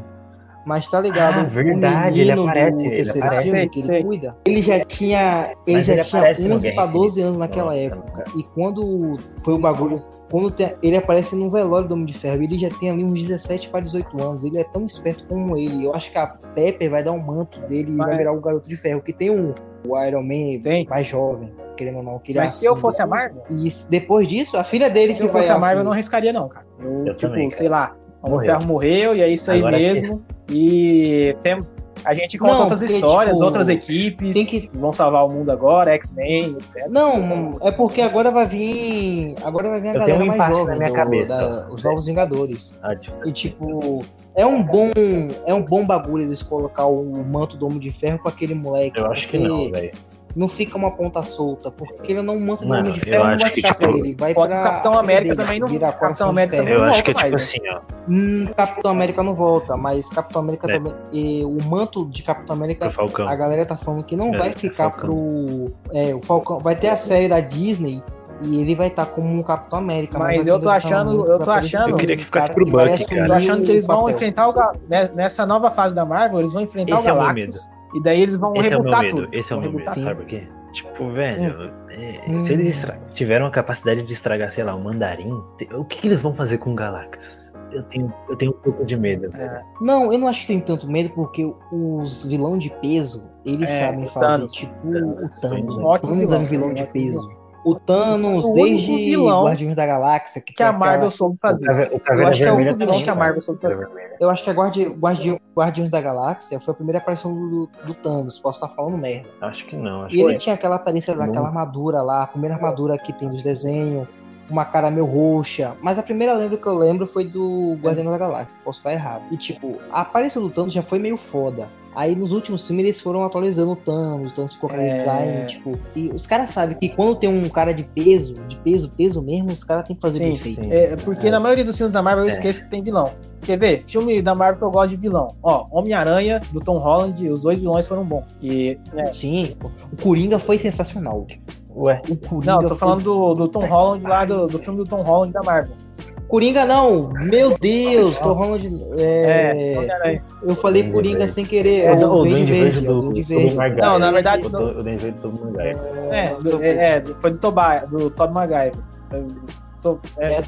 mas tá ligado? Ah, verdade, ele aparece, ele aparece. Filme, que ele cuida. Ele já tinha, ele Mas já ele tinha 11 para 12 anos naquela época. E quando foi o bagulho, quando tem, ele aparece no velório do Homem de Ferro, ele já tem ali uns 17 para 18 anos. Ele é tão esperto como ele. Eu acho que a Pepper vai dar um manto dele e vai virar o garoto de ferro, que tem um o Iron Man tem. mais jovem, querendo ou não. Que Mas se eu fosse a Marvel. E depois disso, a filha dele se que eu fosse a Marvel, eu não arriscaria, não, cara. Eu, eu tipo, também, sei lá, o Ferro morreu e é isso aí Agora mesmo. E tem, a gente conta não, outras porque, histórias, tipo, outras equipes tem que vão salvar o mundo agora, X-Men, etc. Não, é porque agora vai vir, agora vai vir a Eu galera um mais jovem na minha do, cabeça, da, os novos Vingadores. Ah, e tipo, é um bom, é um bom bagulho eles colocar o manto do Homem de Ferro com aquele moleque. Eu acho que não, velho não fica uma ponta solta, porque ele não monta no Homem de Ferro, não vai ficar que, pra ele. Vai pode pra Capitão América também não virar Capitão América também Eu acho que é tipo assim, ó. Hum, Capitão América não volta, mas Capitão América é. também. E o manto de Capitão América, a galera tá falando que não é, vai é ficar pro. É, o Falcão. Vai ter a série da Disney e ele vai estar tá como um Capitão América. Mas, mas eu tô achando, eu tô achando. Eu queria que ficasse pro Bucky, cara. Eu tô achando que eles vão enfrentar o né, nessa nova fase da Marvel, eles vão enfrentar Esse o Galactus. É e daí eles vão Esse rebutar é o meu medo. tudo. Esse é o meu medo, sabe por quê? Tipo, velho, é, hum. se eles tiveram a capacidade de estragar, sei lá, o mandarim, o que, que eles vão fazer com o Galactus? Eu tenho, eu tenho um pouco de medo. É. Não, eu não acho que tem tanto medo, porque os vilão de peso, eles é, sabem fazer, Thanos. tipo, Thanos. o Thanos. Né? Vamos um vilão de peso o Thanos o desde vilão Guardiões da Galáxia. Que, que a Marvel soube fazer. O, o eu acho que é o vilão que a Marvel soube fazer. Eu acho que a Guardi, Guardi, Guardiões da Galáxia foi a primeira aparição do, do Thanos. Posso estar falando merda. Acho que não. Acho e ele tinha aquela aparência daquela armadura lá, a primeira armadura que tem dos desenhos uma cara meio roxa. Mas a primeira lembro que eu lembro foi do Guardião da Galáxia. Posso estar errado. E tipo, a aparição do Thanos já foi meio foda. Aí nos últimos filmes eles foram atualizando o Thanos, o Thanos ficou com é... design, tipo. E os caras sabem que quando tem um cara de peso, de peso, peso mesmo, os caras têm que fazer sim, bem feito. É, porque é. na maioria dos filmes da Marvel eu é. esqueço que tem vilão. Quer ver? Filme da Marvel que eu gosto de vilão. Ó, Homem-Aranha, do Tom Holland, os dois vilões foram bons. E, né? Sim, o Coringa foi sensacional. Ué, o Coringa. Não, tô falando do, do Tom Holland lá, do, do filme do Tom Holland da Marvel. Coringa não, meu Deus, falando de. É, é eu falei Coringa sem querer. É, o, o Duende Verde do, do, Verde. Não, na verdade. O, o Duende Verde do Maguire. É, é, é, foi do Tobai, do Todd Maguire. É,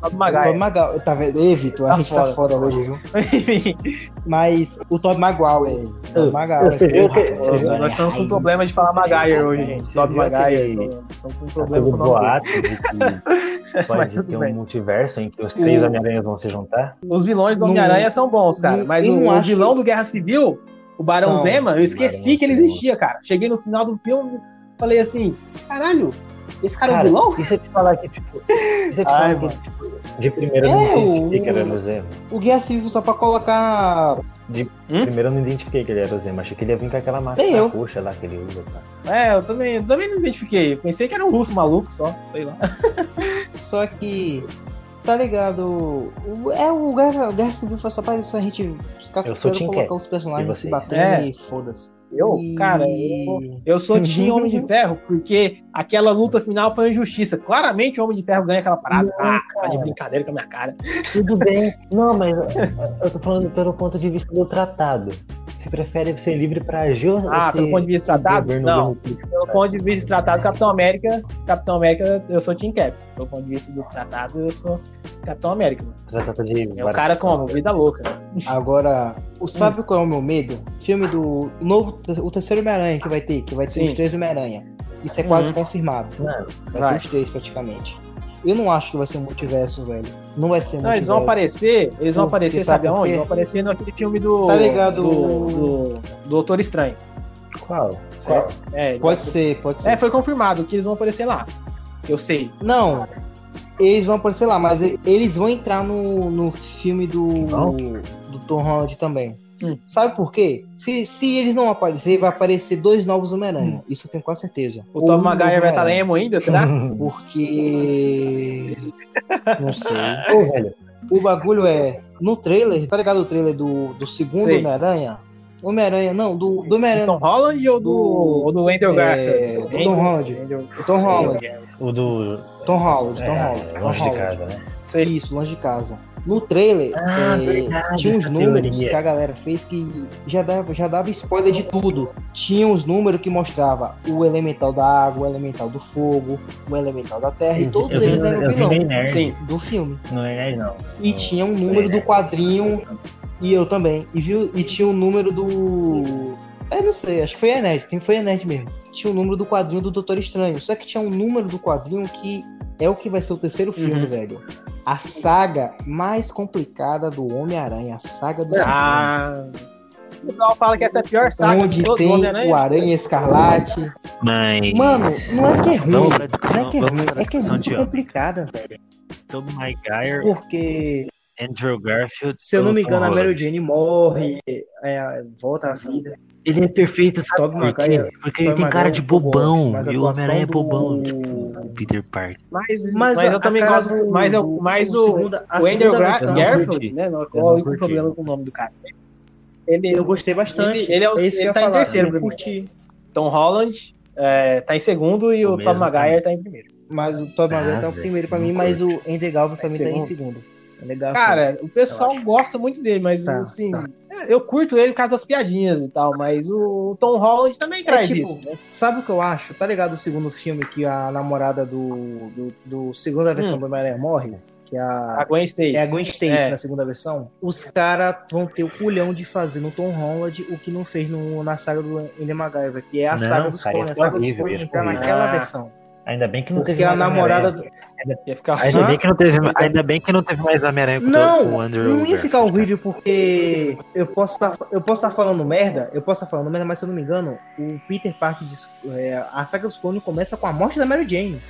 Todd Maguire. Maguire. Tá vendo? Ei, Vitor, tá a gente tá foda, tá hoje, viu? Mas o Todd Maguire. Todd Maguire. Você viu que, nós estamos com problema de falar Maguire hoje, gente. Todd Maguire. Estamos com problema com o boato de que Pode ter um bem. multiverso em que os três Homem-Aranhas vão se juntar? Os vilões do Homem-Aranha são bons, cara. Mas o, o vilão que... do Guerra Civil, o Barão são... Zema, eu esqueci que ele existia, cara. Cheguei no final do filme falei assim, caralho, esse cara, cara é vilão? E se eu te falar que, tipo. E se eu te Ai, falar que, tipo, de primeiro eu não é, identifiquei o... que ele era o Zema? O Guerra Civil só pra colocar. De hum? primeiro eu não identifiquei que ele era o Zema. Achei que ele ia vir com aquela máscara roxa lá que ele usa. Tá? É, eu também, eu também não identifiquei. Eu pensei que era um russo maluco só, sei lá. só que. Tá ligado? É o Guerra, Civil foi só pra isso a gente. Os caras eu sou colocar os personagens se batendo é. e foda-se. Eu, cara, eu, eu sou Team Homem de Ferro, porque aquela luta final foi injustiça. Claramente o Homem de Ferro ganha aquela parada. Não, ah, tá de brincadeira com a minha cara. Tudo bem. Não, mas eu tô falando pelo ponto de vista do tratado. Você prefere ser livre para agir? Ah, pelo ponto de vista tratado? Não. Pelo ponto de vista tratado, Capitão América, Capitão América, eu sou Team Cap. Pelo ponto de vista do tratado, eu sou Capitão América. Tratado de é o cara com vida louca. Agora, o sabe hum. qual é o meu medo? Filme do novo, o terceiro Homem-Aranha que vai ter, que vai ter Sim. os três Homem-Aranha. Isso é quase uhum. confirmado. Vai, vai ter os três praticamente. Eu não acho que vai ser um multiverso, velho. Não vai ser multiverso. Não, eles vão aparecer, eles vão aparecer, sabe aonde? Vão aparecer naquele filme do. Tá ligado? Do, do, do Doutor Estranho. Qual? Qual? É, pode ser, pode ser. É, foi confirmado que eles vão aparecer lá. Eu sei. Não. Eles vão aparecer lá, mas eles vão entrar no, no filme do, do Tom Holland também. Hum. Sabe por quê? Se, se eles não aparecerem, vai aparecer dois novos Homem-Aranha. Hum. Isso eu tenho quase certeza. O Tom Maguire vai estar tá emo ainda, será? Porque. não sei. Ô, velho, o bagulho é. No trailer, tá ligado o trailer do, do segundo Homem-Aranha? Homem-Aranha, não, do, do Homem-Aranha. Tom Holland ou do, ou do Andrew Garfield? É, do Tom Holland. O Tom Holland. O do. Tom Holland, Tom é, Holland. Longe Tom de casa, né? Isso, longe de casa. No trailer, ah, é, tinha uns números teoria. que a galera fez que já dava, já dava spoiler de tudo. Tinha uns números que mostrava o elemental da água, o elemental do fogo, o elemental da terra, e todos eles eram vilão Sim, do filme. Não é não. E tinha um número do quadrinho, e eu também. E, viu, e tinha um número do. Eu não sei, acho que foi a Nerd, foi a Nerd mesmo. Tinha o um número do quadrinho do Doutor Estranho. Só que tinha um número do quadrinho que é o que vai ser o terceiro filme, uhum. velho. A saga mais complicada do Homem-Aranha, a saga do Ah. O pessoal fala que essa é a pior saga Onde de tem o Aranha Escarlate. Mas... Mano, não é que é ruim. Não, é que é ruim, é que é muito complicada, velho. Tom Maguire. Porque Andrew Garfield. Se eu não me engano, a Mary Jane morre, é, volta à vida. Ele é perfeito, sabe Tobey por quê? Porque ele tem cara de bobão. e o Homem-Aranha é bobão, tipo o Peter Parker. Mas, mas, mas eu também gosto. Do, mas, eu, mas o, segunda, o Andrew Garfield, né? Não, qual é o problema com o nome do cara? Ele, eu gostei bastante. Ele, ele, é o, ele, ele tá falar, em terceiro pra mim. Tom Holland é, tá em segundo e o, o Tom Maguire tá em primeiro. Mas o Tom Maguire ah, tá em primeiro pra mim, mas o Andy Galvin pra mim tá em segundo. É legal. Cara, o pessoal gosta muito dele, mas tá, assim, tá. É, eu curto ele por causa das piadinhas e tal, mas o Tom Holland também é, traz é, tipo, isso. Né? Sabe o que eu acho? Tá ligado o segundo filme que a namorada do, do, do segunda versão hum. do Homem-Aranha morre? Que é a, a Gwen Stacy. É a Gwen Stacy é. na segunda versão. Os caras vão ter o culhão de fazer no Tom Holland o que não fez no, na saga do Ender MacGyver, que é a não, saga dos clones. A saga dos clones entrar naquela ah. versão. Ainda bem que não Porque teve a namorada do... Ia ficar ainda, bem que não teve, ainda bem que não teve mais Homem-Aranha não, com o Andrew. Não ia ficar horrível porque eu posso estar tá, eu posso estar tá falando merda, eu posso estar tá falando merda, mas se eu não me engano, o Peter Parker diz, é, a saga dos clones começa com a morte da Mary Jane.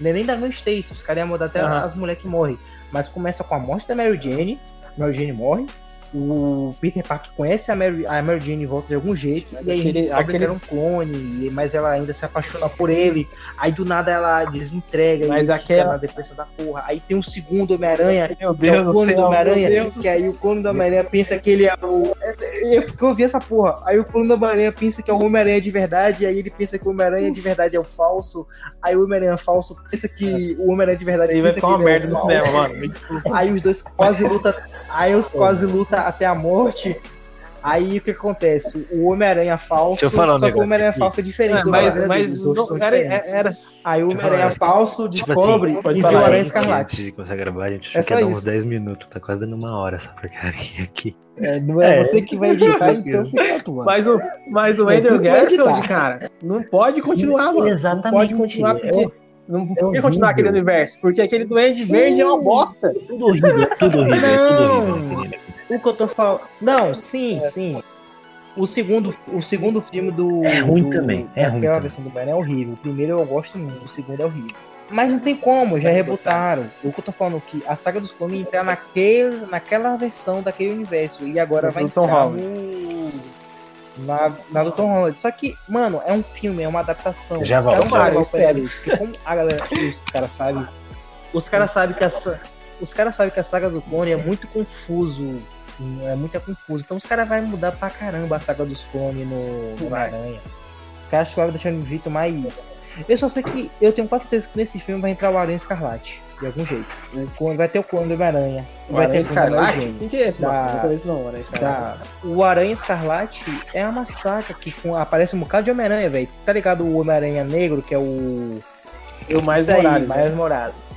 Não é nem da Gwen Stacy, os caras iam mudar até uhum. as mulheres que morrem, mas começa com a morte da Mary Jane, Mary Jane morre, o Peter Parker conhece a Mary, a Mary Jane em volta de algum jeito, e aí aquele, descobre aquele... que era um clone, mas ela ainda se apaixona por ele, aí do nada ela desentrega mas e aquela... na depressão da porra. Aí tem um segundo Homem-Aranha, meu Deus, é o clone do Homem-Aranha, que aí o clone do Homem-Aranha pensa que ele é o. É, é porque eu vi essa porra. Aí o clone do Homem-Aranha pensa que é o Homem-Aranha de verdade, aí ele pensa que o Homem-Aranha de verdade é o falso, aí o Homem-Aranha falso pensa que o Homem-Aranha de verdade aí vai ficar uma é merda no cinema, mano. Aí os dois quase lutam, aí os quase lutam até a morte Aí o que acontece? O Homem-Aranha falso. Falar, só que o Homem-Aranha falso é diferente é, do mas, mas não, era, era, Aí o Homem-Aranha falso tipo descobre assim, e viu o Aranha Escarlate. Antes de começar a gravar, a gente é quer dar uns 10 minutos. Tá quase dando uma hora essa porcaria aqui. É, não é, é, você que vai editar, então fica atuando. Mas o, mas o é Andrew Garfield, cara, não pode continuar, mano. Exatamente. Não pode continuar porque... Não por que continuar aquele universo? Porque aquele Duende Verde é uma bosta. Tudo horrível, tudo horrível, tudo horrível o que eu tô falando. Não, sim, é. sim. O segundo, o segundo filme do. É ruim do, também. É ruim. Aquela versão do Batman é horrível. O primeiro eu gosto muito, o segundo é horrível. Mas não tem como, já rebutaram. O que eu tô falando que a saga dos clones entrar naquele, naquela versão daquele universo. E agora vai entrar no. Na, na do Tom Holland. Só que, mano, é um filme, é uma adaptação. Já volto. É um Mario, eu espero. Como a galera, os caras sabem. Os caras sabem que essa os caras sabem que a saga do clone é muito confuso É muito confuso. Então os caras vão mudar pra caramba a saga dos clones no, no Aranha. Os caras acho que vai deixar um jeito mais. Eu só sei que eu tenho quase certeza que nesse filme vai entrar o Aranha Escarlate. De algum jeito. O clone, vai ter o clone do Homem-Aranha. Vai ter o Escarlate? Quem que é esse, Da- mano? Não não, Aranha Escarlate. Da... O Aranha Escarlate é uma saga que com- aparece um bocado de Homem-Aranha, velho. Tá ligado o Homem-Aranha Negro, que é o. E o mais aí, Morales. né? Miles Morales.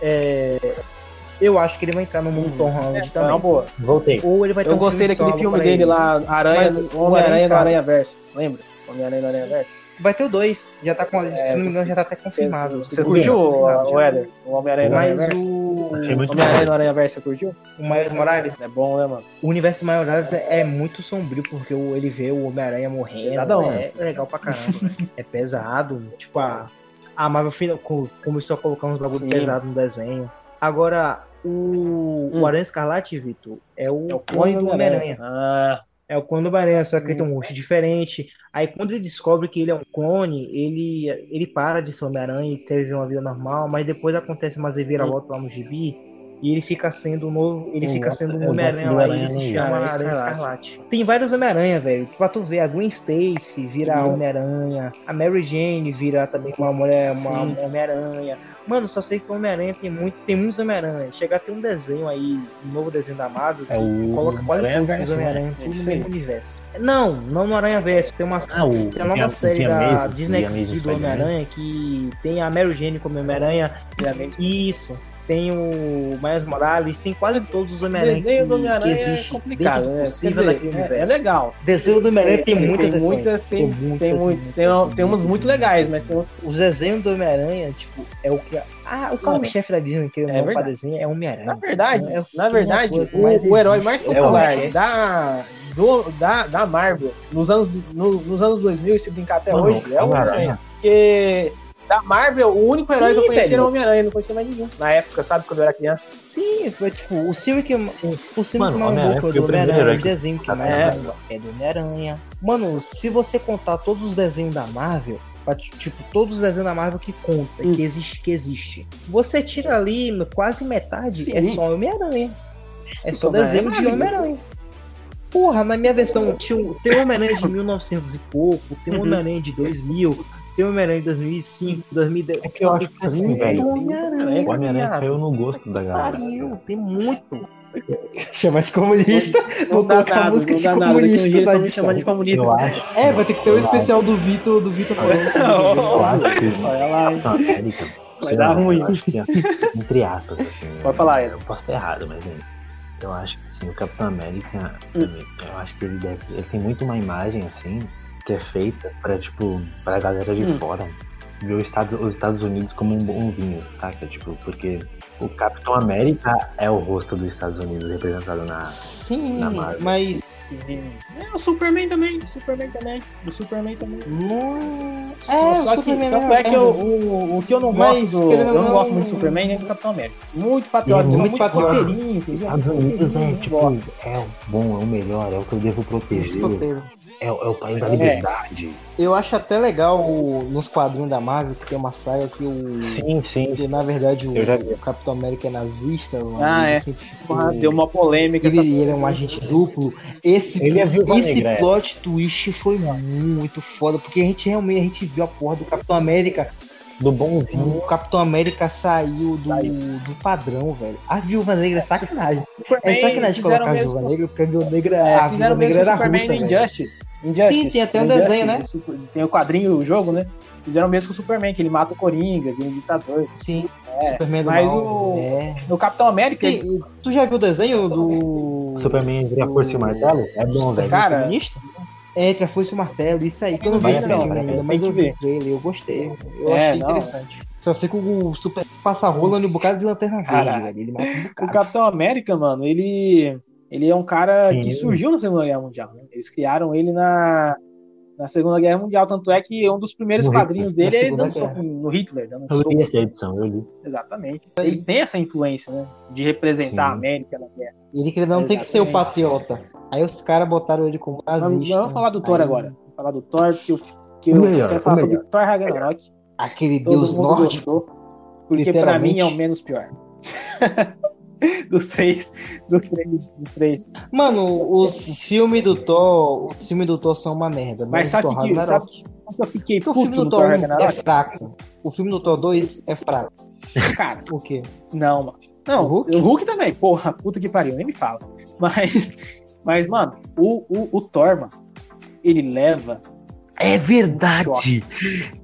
É, Eu acho que ele vai entrar no mundo Tom Holland É, também. uma boa. Voltei. Ou ele vai ter Eu um gostei filme daquele solo filme dele ele. lá, Aranha, Homem-Aranha Escarlate- Aranha Verso. Lembra? Homem-Aranha do Aranha Verso. Vai ter o 2. Já tá com. É, se não me engano, já tá até confirmado. Você curtiu, o, o Éder? O Homem-Aranha do Aranha Mas Verso? o. Homem-Aranha do Aranha Verso, você curtiu? O Miles Morales. É bom, né, mano? O universo do Miles Morales é, é muito sombrio, porque o- ele vê o Homem-Aranha morrendo. Pesadão, é legal pra caramba. velho. é pesado. Tipo, a, a Marvel fina- co- começou a colocar uns bagulho pesado no desenho. Agora, o, Hum. o Aranha Escarlate, Vitor, é o, É o clone do Homem-Aranha. Ah, É o clone do Homem-Aranha, só que ele tem um rosto diferente. Aí quando ele descobre que ele é um clone, ele, ele para de ser Homem-Aranha e teve uma vida normal, mas depois acontece uma reviravolta lá no gibi e ele fica sendo o novo, ele Eu fica sendo um Homem-Aranha gosto do lá e ele se Negro. chama Aranha Aranha Escarlate. Tem vários Homem-Aranha, velho. Pra tu ver, a Gwen Stacy vira Uhum. Homem-Aranha, a Mary Jane vira também uma mulher, uma. Homem-Aranha. Mano, só sei que o Homem-Aranha tem muito, tem muitos Homem-Aranha. Chegar a ter um desenho aí, um novo desenho da Marvel, É o coloca quase todos os? Homem-Aranha tudo no mesmo universo. Não, não no Aranha Verso. Tem uma, Ah, o tem a nova série da Amazing- Disney XD do. Homem-Aranha que tem a Mary Jane como Homem-Aranha. Isso. Tem o Miles Morales, tem quase todos os o Homem-Aranha desenho do Homem-Aranha é complicado, né? Dizer, é, é universo. legal. Desenho do Homem-Aranha tem, muitas tem versões. muitas, tem, tem muitos, muitas, tem, muitas, tem umas muito muitas, legais, mas muitas. tem outros. Os desenhos do Homem-Aranha, tipo, é o que. Ah, o carro-chefe da Disney que É pra desenho é Homem-Aranha. Na verdade, É o- na verdade, é coisa o, o herói mais É popular carro-chefe. da, do, da, da Marvel nos anos, no- nos anos 2000, e se brincar até Mano, hoje, é o Homem-Aranha. Homem-Aranha. Porque da Marvel, o único herói Sim, que eu conhecia velho. era o Homem-Aranha, não conhecia mais nenhum. Na época, sabe, quando eu era criança. Sim, foi tipo, o filme que, o filme Mano, que foi do Homem-Aranha, o desenho que mais é. é do Homem-Aranha. Mano, se você contar todos os desenhos da Marvel, pra, tipo, todos os desenhos da Marvel que conta, Hum. que existe, que existe, você tira ali quase metade, é Sim. só Homem-Aranha. É só Então, é desenho de maravilhoso. Homem-Aranha. Porra, na minha versão, tinha tem o Homem-Aranha de 1900 e pouco, tem o Uhum. Homem-Aranha de 2000, tem o Homem-Aranha de 2005, 2010. É que eu acho que assim, Muito velho, O Homem-Aranha caiu no gosto da galera. Pariu, tem muito. Chama de comunista. Não Vou colocar a nada, música de nada. Um comunista eles da edição. de comunista. Eu acho. É, vai ter que ter um eu acho- especial do Vitor, do Vitor falando sobre o Eu acho que Olha lá, hein? Capitão América. Vai dar ruim. Eu acho que, entre aspas, assim. Pode falar, Eder. Eu posso estar errado, mas é isso. Eu acho que assim, o Capitão América, Hum. eu acho que ele deve. Ele tem muito uma imagem assim, que é feita pra, tipo, pra galera de Hum. fora ver os Estados, os Estados Unidos como um bonzinho, saca? Tipo, porque o Capitão América é o rosto dos Estados Unidos representado na. Sim, Na Marvel. mas Sim. É, o Superman também. O Superman também. O Superman também. Só, É, só o que, Superman tanto é é que eu, o, o que eu não Mas, gosto do. Eu não não- gosto muito do Superman nem do Capitão América. Muito patriota, é muito, muito patriota. roteirinho, Os entendeu? Estados Unidos é, tipo, é o bom, é o melhor, é o que eu devo proteger, é, o- é o país da É. liberdade. Eu acho até legal o- nos quadrinhos da Marvel que tem uma saga que o. Sim, sim. que, na verdade o, o Capitão América é nazista. Ah, ele é. sempre ficou- Porra, Deu uma polêmica. Ele, essa ele é um agente duplo. Esse, Ele é esse Negra, é. plot twist foi muito foda, porque a gente realmente a gente viu a porra do Capitão América. Do bonzinho. O Capitão América saiu do, Saiu. do padrão, velho. A Viúva Negra é sacanagem. Superman, É sacanagem fizeram colocar a Viúva Negra, porque a Viúva Negra, É, a Viúva Negra era Superman russa. Injustice. Injustice. Sim, tem até um Injustice, desenho, né? Super- Tem o quadrinho, o jogo, né? Fizeram mesmo com o Superman, que ele mata o Coringa, vira um ditador. Sim, É, Superman do mas mal. o- É. No Capitão América, Tem- tu já viu o desenho do. Superman entre a força e o martelo? É bom, velho. Cara? É, entre a foice e o martelo, isso aí. Que eu não vi pena, filme ainda, pena. mas eu vi o trailer, eu gostei. Eu É, achei não. interessante. Só sei que o Super passa rola no bocado de lanterna verde. Ele mata um o bocado. Capitão América, mano, ele, ele é um cara Sim. que surgiu na Segunda Guerra Mundial. Né? Eles criaram ele na, na Segunda Guerra Mundial. Tanto é que um dos primeiros No quadrinhos Hitler, dele é ele dando soco no Hitler. Dando Eu li essa edição, eu li. Exatamente. Ele tem essa influência, né? De representar Sim. a América na guerra. Ele não tem que ser o patriota. Aí os caras botaram ele como nazista. mas vamos falar do Thor Aí, agora. Vamos falar do Thor, que eu, que O eu melhor, quero falar sobre. Thor Ragnarok. Aquele Todo deus nórdico. gostou. Porque pra mim é o menos pior. dos três, dos três, dos três. Mano, os filmes do Thor, os filmes do Thor são uma merda. Mas sabe Thor que, sabe que eu fiquei puto o filme do Thor é fraco. O filme do Thor 2 é fraco. Cara, por quê? Não, mano. Não, o Hulk? o Hulk também. Porra, puta que pariu, nem me fala. Mas, mas mano, o, o, o Thor, mano, ele leva é verdade!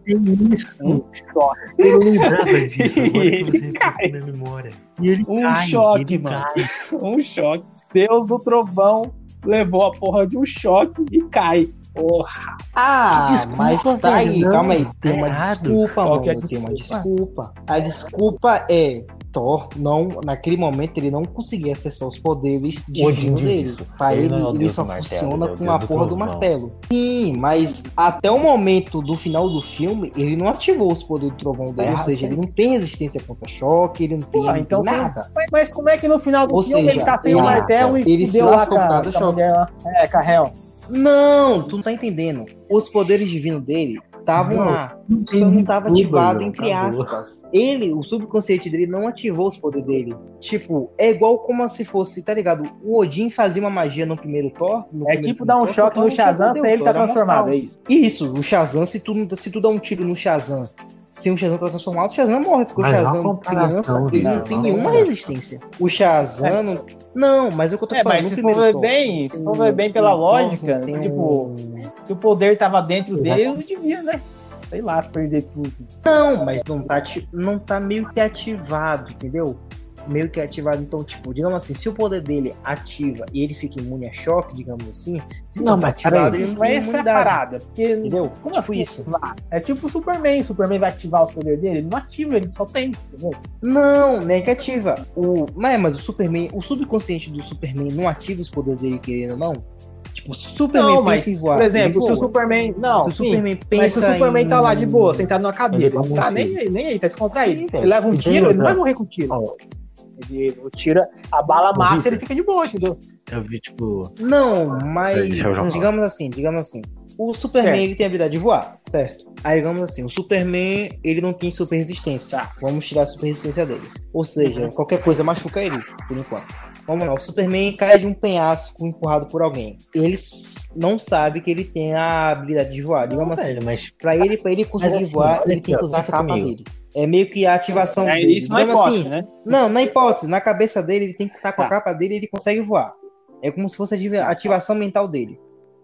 Tem isso! Um choque. Eu não lembrava disso, agora que você cai. na memória. E ele um cai, choque, ele mano. Cai. Um choque. Deus do trovão levou a porra de um choque e cai. Porra. Ah, desculpa, mas tá aí, calma aí. Tem uma desculpa, mano. É tem uma desculpa. A desculpa é Thor não, naquele momento ele não conseguia acessar os poderes divinos dele. Pra ele, ele, ele só funciona é com a porra do martelo. Sim, mas até o momento do final do filme, ele não ativou os poderes do trovão dele, é, ou seja, ele não tem resistência contra choque, ele não tem, Pô, então, nada. Mas, mas, como é que no final do ou filme seja, ele tá sem o martelo e ele deu lá com a, a mulher lá? É, Hel. Não, tu não tá entendendo. Os poderes divinos dele estavam lá. Só não estava ativado, entre aspas. Ele, o subconsciente dele, não ativou os poderes dele. Tipo, é igual como se fosse, tá ligado? O Odin fazia uma magia no primeiro Thor. No é primeiro tipo dar um Thor, choque no Shazam sem ele tá transformado, é isso? Isso, o Shazam, se tu, se tu dá um tiro no Shazam se o Shazam tá transformado, o Shazam morre, porque mas o Shazam, criança, ele não tem nenhuma resistência. O Shazam é. não. Não, mas é o que eu tô é, falando. Mas se for ver bem, se for ver bem pela lógica, tipo, se o poder tava dentro dele, eu não devia, né? Sei lá, perder tudo. Não, mas não tá, não tá meio que ativado, entendeu? Meio que ativado. Então, tipo, digamos assim, se o poder dele ativa e ele fica imune a choque, digamos assim, se não, tá ativado, ele não tem essa parada. Porque, entendeu? Como tipo assim, isso? É tipo o Superman. O Superman vai ativar os poderes dele, ele não ativa, ele só tem, entendeu? Não, nem que ativa. O, mas, mas o Superman, o subconsciente do Superman não ativa os poderes dele, querendo ou não? Tipo, se o Superman não, mas, voar, por exemplo, se o Superman. Não, se o Superman pensa mas se o Superman em... tá lá de boa, sentado numa cadeira, ele tá nem, nem aí, tá descontraído. Sim, ele leva um tiro, ele não vai morrer com tiro. Oh, ele tira a bala massa e ele fica de boa, entendeu? Eu vi, tipo. Não, mas digamos assim, digamos assim. O Superman certo. ele tem a habilidade de voar, certo? Aí digamos assim, o Superman ele não tem super resistência. Tá, vamos tirar a super resistência dele. Ou seja, uhum. qualquer coisa machuca ele, por enquanto. Vamos lá, o Superman cai de um penhasco empurrado por alguém. Ele não sabe que ele tem a habilidade de voar. Digamos não, assim, velho, mas... pra ele, pra ele conseguir assim, voar, ele tem que usar a capa comigo. dele. É meio que a ativação é, dele. Isso não é hipótese, assim, né? Não, na hipótese. Na cabeça dele, ele tem que estar com tá. a capa dele e ele consegue voar. É como se fosse a ativação mental dele.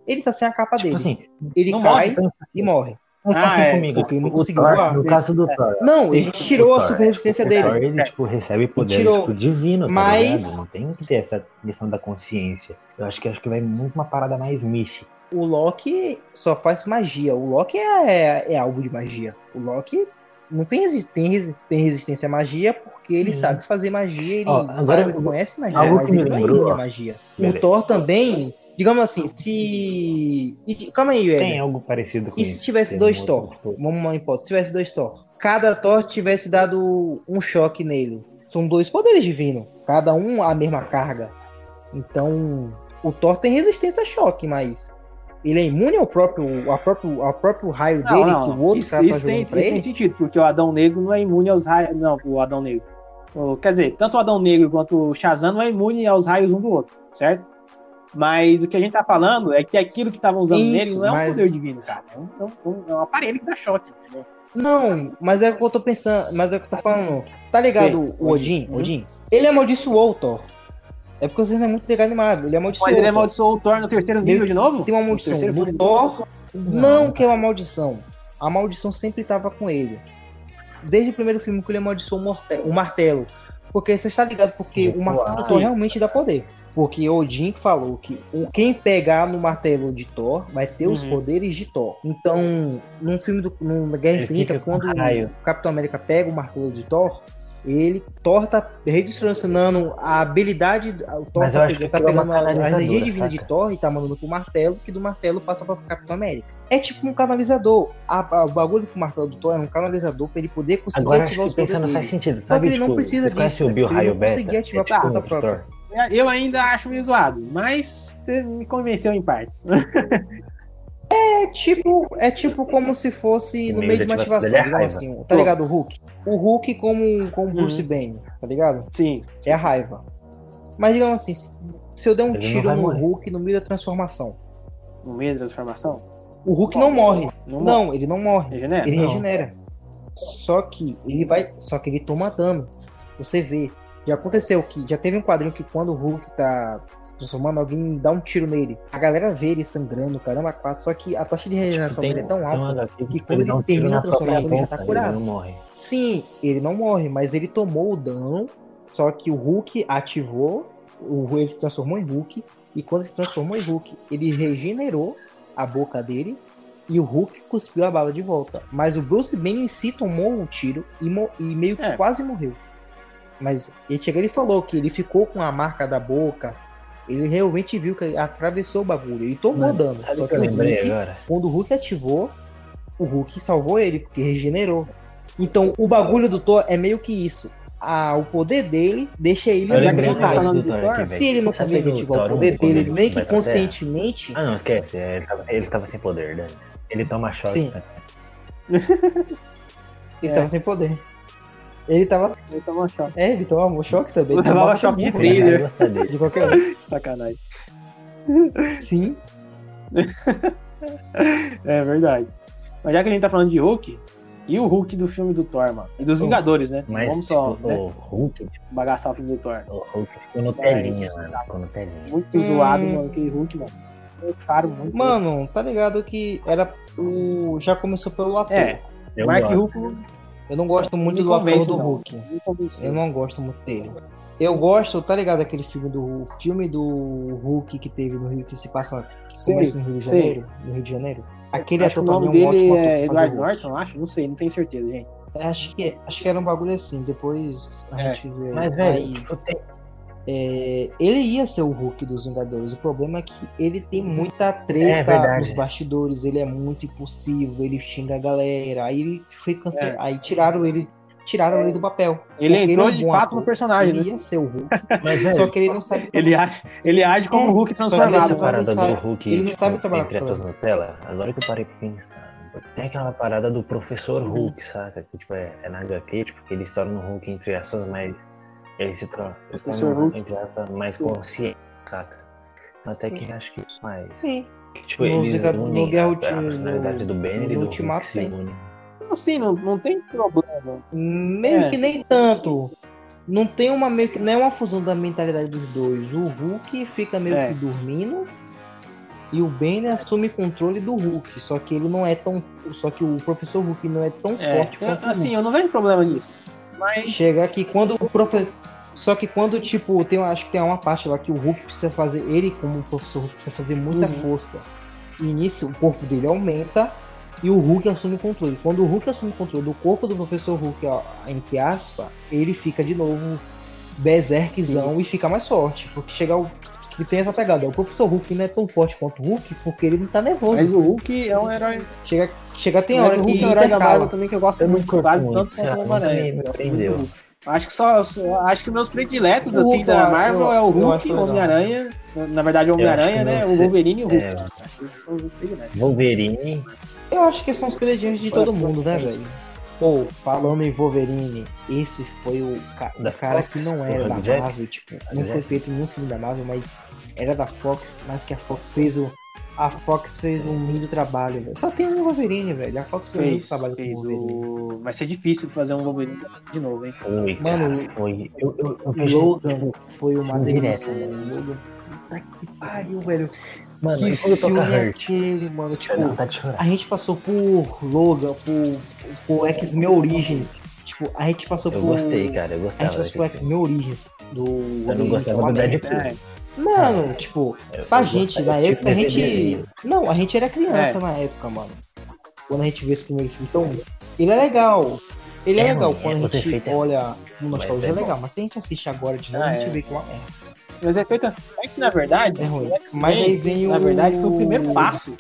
Ele tá sem a capa tipo dele. Assim, ele cai morre, e morre. Mas ah, assim é, comigo. Porque não conseguiu Thor, voar. No caso do Thor. Não, ele tirou a super resistência dele. Thor, ele, tipo, recebe poder tipo, divino, tá mas... Ligado? Não tem que ter essa questão da consciência. Eu acho que acho que vai muito uma parada mais mística. O Loki só faz magia. O Loki é, é, é alvo de magia. O Loki não tem, tem, tem resistência à magia porque Sim. ele sabe fazer magia, ele Ó, sabe, conhece magia, algo mas ele não é magia. Beleza. O Thor também, digamos assim, se. calma aí. Tem algo parecido com e isso. E se tivesse dois um Thor? Vamos uma hipótese. Se tivesse dois Thor, cada Thor tivesse dado um choque nele. São dois poderes divinos, cada um a mesma carga. Então, o Thor tem resistência a choque, mas ele é imune ao próprio, ao próprio, ao próprio raio não, dele não, que o outro isso, cara tá isso, tem, isso tem sentido, porque o Adão Negro não é imune aos raios. Não, o Adão Negro. Quer dizer, tanto o Adão Negro quanto o Shazam não é imune aos raios um do outro, certo? Mas o que a gente tá falando é que aquilo que estavam usando isso, nele não é um poder divino, cara. É um, é um, é um aparelho que dá choque, entendeu? Não, mas é o que eu tô pensando, mas é o que eu tô falando. Tá ligado o Odin? Odin? Odin? Ele amaldiçoou o Thor. É porque você não é muito em Marvel. Ele amaldiçoou. Mas ele amaldiçoou o Thor no terceiro nível de novo? Tem uma maldição. No Thor, não que é uma maldição. A maldição sempre estava com ele. Desde o primeiro filme que ele amaldiçoou o martelo. Porque você está ligado, porque o martelo do Thor realmente dá poder. Porque Odin falou que quem pegar no martelo de Thor vai ter uhum. os poderes de Thor. Então, num filme do no Guerra Infinita, quando o Capitão América pega o martelo de Thor, ele Thor tá redirecionando a habilidade. O Thor Mas tá, eu acho que tá pegando a energia divina de Thor e tá mandando pro martelo, que do martelo passa pra Capitão América. É tipo um canalizador. A, a, o bagulho pro martelo do Thor é um canalizador pra ele poder conseguir Agora, ativar os pensando faz sentido, sabe? Só que ele tipo, não precisa disso. o Bill Raio Beta? conseguir ativar é tipo a porta própria. Eu ainda acho meio zoado, mas você me convenceu em partes. É tipo, é tipo como se fosse no meio de uma ativação, é assim, tá ligado o Hulk? O Hulk como, como uhum. Bruce Banner, tá ligado? Sim. É a raiva. Mas digamos assim, se eu der um Ele tiro no morrer. Hulk no meio da transformação. No meio da transformação? O Hulk não, não morre. Não, não morre. ele não morre. Regenera? Ele não. regenera. Só que ele vai. Só que ele toma dano. Você vê. Já aconteceu que já teve um quadrinho que quando o Hulk tá se transformando, alguém dá um tiro nele. A galera vê ele sangrando, caramba, quatro. Só que a taxa de regeneração tipo, dele é tão alta que quando ele, ele termina a transformação, ele já tá curado. Ele não morre. Sim, ele não morre, mas ele tomou o dano. Só que o Hulk ativou, o ele se transformou em Hulk. E quando se transformou em Hulk, ele regenerou a boca dele e o Hulk cuspiu a bala de volta. Mas o Bruce Banner em si tomou um tiro e, e meio que é. quase morreu. Mas ele chegou e falou que ele ficou com a marca da boca. Ele realmente viu que atravessou o bagulho. Ele tomou Mano, dano. Só que, que Hulk, quando o Hulk ativou, o Hulk salvou ele, porque regenerou. Então o bagulho do Thor é meio que isso. Ah, o poder dele deixa ele que ele tá falando do Thor, Se ele não consegue ativar o poder dele, nem que conscientemente. Ah, não, esquece. Ele tava, ele tava sem poder, Dani. Ele toma choque. Sim. ele é. tava sem poder. Ele tava. Ele tomou choque. É, ele tomou choque também. Ele tomava choque de freezer. De qualquer um. Sacanagem. Sim. é verdade. Mas já que a gente tá falando de Hulk, e o Hulk do filme do Thor, mano? E dos Vingadores, né? Mas, Vamos só. Tipo, né? O Hulk. Tipo, bagaçar o filme do Thor. O Hulk ficou no telinha, mano. Ficou no telinha. Muito hum... zoado, mano, aquele Hulk, mano. Caro muito. Mano, tá ligado que era o. Já começou pelo ator. É. Mark Hulk eu não gosto muito do ator do Hulk. Eu não gosto muito dele. Eu gosto, tá ligado aquele filme do filme do Hulk que teve no Rio que se passa que sei, começa no Rio de Janeiro, no Rio de Janeiro. Aquele acho ator o nome é um dele é Edward Norton, acho, não sei, não tenho certeza, gente. Acho que acho que era um bagulho assim, depois a é. gente vê. Mas velho, é, ele ia ser o Hulk dos Vingadores. O problema é que ele tem muita treta é nos bastidores, ele é muito impulsivo, ele xinga a galera. Aí ele foi cancelado. É. Aí tiraram ele. Tiraram ele do papel. Ele entrou ele é um de fato ator. no personagem. Ele né? ia ser o Hulk. Mas, é, só que ele não sabe. Ele age, ele age como o Hulk transformado. Essa parada do Hulk. Ele não sabe trabalhar entre essas Nutella. Agora que eu parei pra pensar. Tem aquela parada do professor Hulk, saca? Que tipo, é, é na HQ, tipo, que ele se torna um Hulk entre aspas, mas ele se torna, mais consciente, saca? Até que acho que isso mais. Sim. Tipo, no, eles unem no Guerra, a, personalidade do Banner e do Ultimato se unem. Não, sim, não, não tem problema. Meio é. que nem tanto. Não tem uma meio que. Não é uma fusão da mentalidade dos dois. O Hulk fica meio é. que dormindo. E o Banner assume controle do Hulk. Só que ele não é tão. Só que o professor Hulk não é tão é. forte quanto. Assim, eu não vejo problema nisso. Mas. Chega aqui quando o professor. Só que quando, tipo, tem, acho que tem uma parte lá que o Hulk precisa fazer, ele como professor Hulk precisa fazer muita uhum. força. E nisso o corpo dele aumenta e o Hulk assume o controle. Quando o Hulk assume o controle do corpo do professor Hulk, ó, entre aspas, ele fica de novo berserkzão e fica mais forte. Porque chega o. Que tem essa pegada. O professor Hulk não é tão forte quanto o Hulk porque ele não tá nervoso. Mas o Hulk é um herói. Chega, chega tem hora que. O Hulk é um herói da Marvel também que eu gosto eu muito, quase tanto quanto o Homem-Aranha. Acho que só. Acho que meus prediletos, assim, Hulk, da Marvel eu, é o Hulk, o Homem-Aranha. Na verdade, o Homem-Aranha, né? O Wolverine e o Hulk. É... Wolverine. Eu acho que são os prediletos de todo mundo, né, velho? Pô, falando em Wolverine, esse foi o, ca o cara Fox, que não era da Marvel, tipo, não foi feito nenhum filme da Marvel, mas era da Fox, mas que a Fox fez o, a Fox fez um lindo trabalho, velho. Só tem um Wolverine, velho. A Fox fez, fez um lindo trabalho fez com o Wolverine. O... Vai ser difícil fazer um Wolverine de novo, hein? Foi, Mano, cara, foi. Eu, eu, eu Logan foi uma delícia, mano. Logan, puta que pariu, velho. Mano, que filme é aquele, mano? Tipo, a gente passou por Logan, por, por X-Men Origins. Tipo, a gente passou eu por. Eu gostei, cara. Eu gostava. A gente passou por X-Men Origins. Do eu não gostava do Deadpool. Mano, é. tipo, eu, pra eu gente, na época, a gente. Não, a gente era criança é. na época, mano. Quando a gente vê esse primeiro filme. Então, ele é legal. Ele é, é legal quando a gente é olha no nostalgia, é, legal. Mas se a gente assiste agora de novo, ah, a gente vê que é uma merda. Mas é. É que na verdade. É ruim. Mas aí vem o. Na verdade, foi o primeiro passo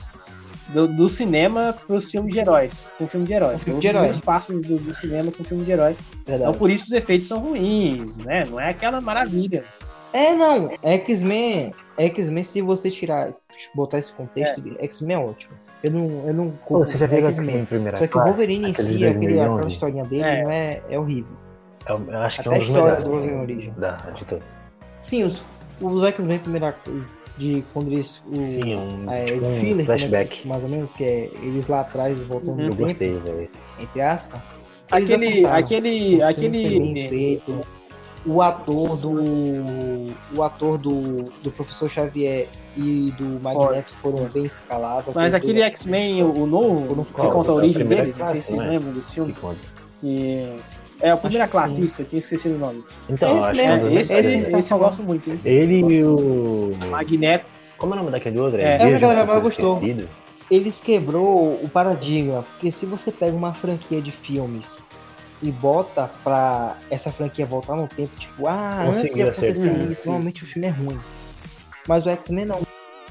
do, do cinema para os filmes de heróis. Com filme de heróis. Filme de heróis. passos do, do cinema com filme de heróis. Verdade. Então por isso os efeitos são ruins, né? Não é aquela maravilha. É, não. X-Men. X-Men, se você tirar. Botar esse contexto, é. X-Men é ótimo. Eu não, eu não Pô, você já viu X-Men primeira Só que o Wolverine em si, aquele, 2011. aquela historinha dele, É. não é, é horrível. Eu, eu acho que Até é a um dos história do Wolverine Origem. da, de todos. Sim, os, os X-Men primeira de quando eles. O, Sim, um, é, tipo o um filler, é que- flashback. mais ou menos, que é eles lá atrás voltando Eu no tempo, gostei, velho. entre aspas. Aquele, aquele, aquele. feito. O ator do. O ator do, do Professor Xavier e do Magneto foram bem escalados. Mas aquele X-Men, o, novo, que conta a origem deles, não sei se vocês né? lembram desse Que filme, conta. que é a primeira classe, sim. isso, eu tinha esquecido o nome. Então, Esse acho mesmo, que É, é esse, esse- esse, esse eu gosto muito, hein? ele e o. Magneto. Como é o nome daquele outro? É, Veja, a galera que mais eu gostou. esquecido. eles quebrou o paradigma, porque se você pega uma franquia de filmes e bota pra essa franquia voltar no tempo, tipo, ah, antes de acontecer acertar, isso, normalmente o filme é ruim. Mas o X-Men não.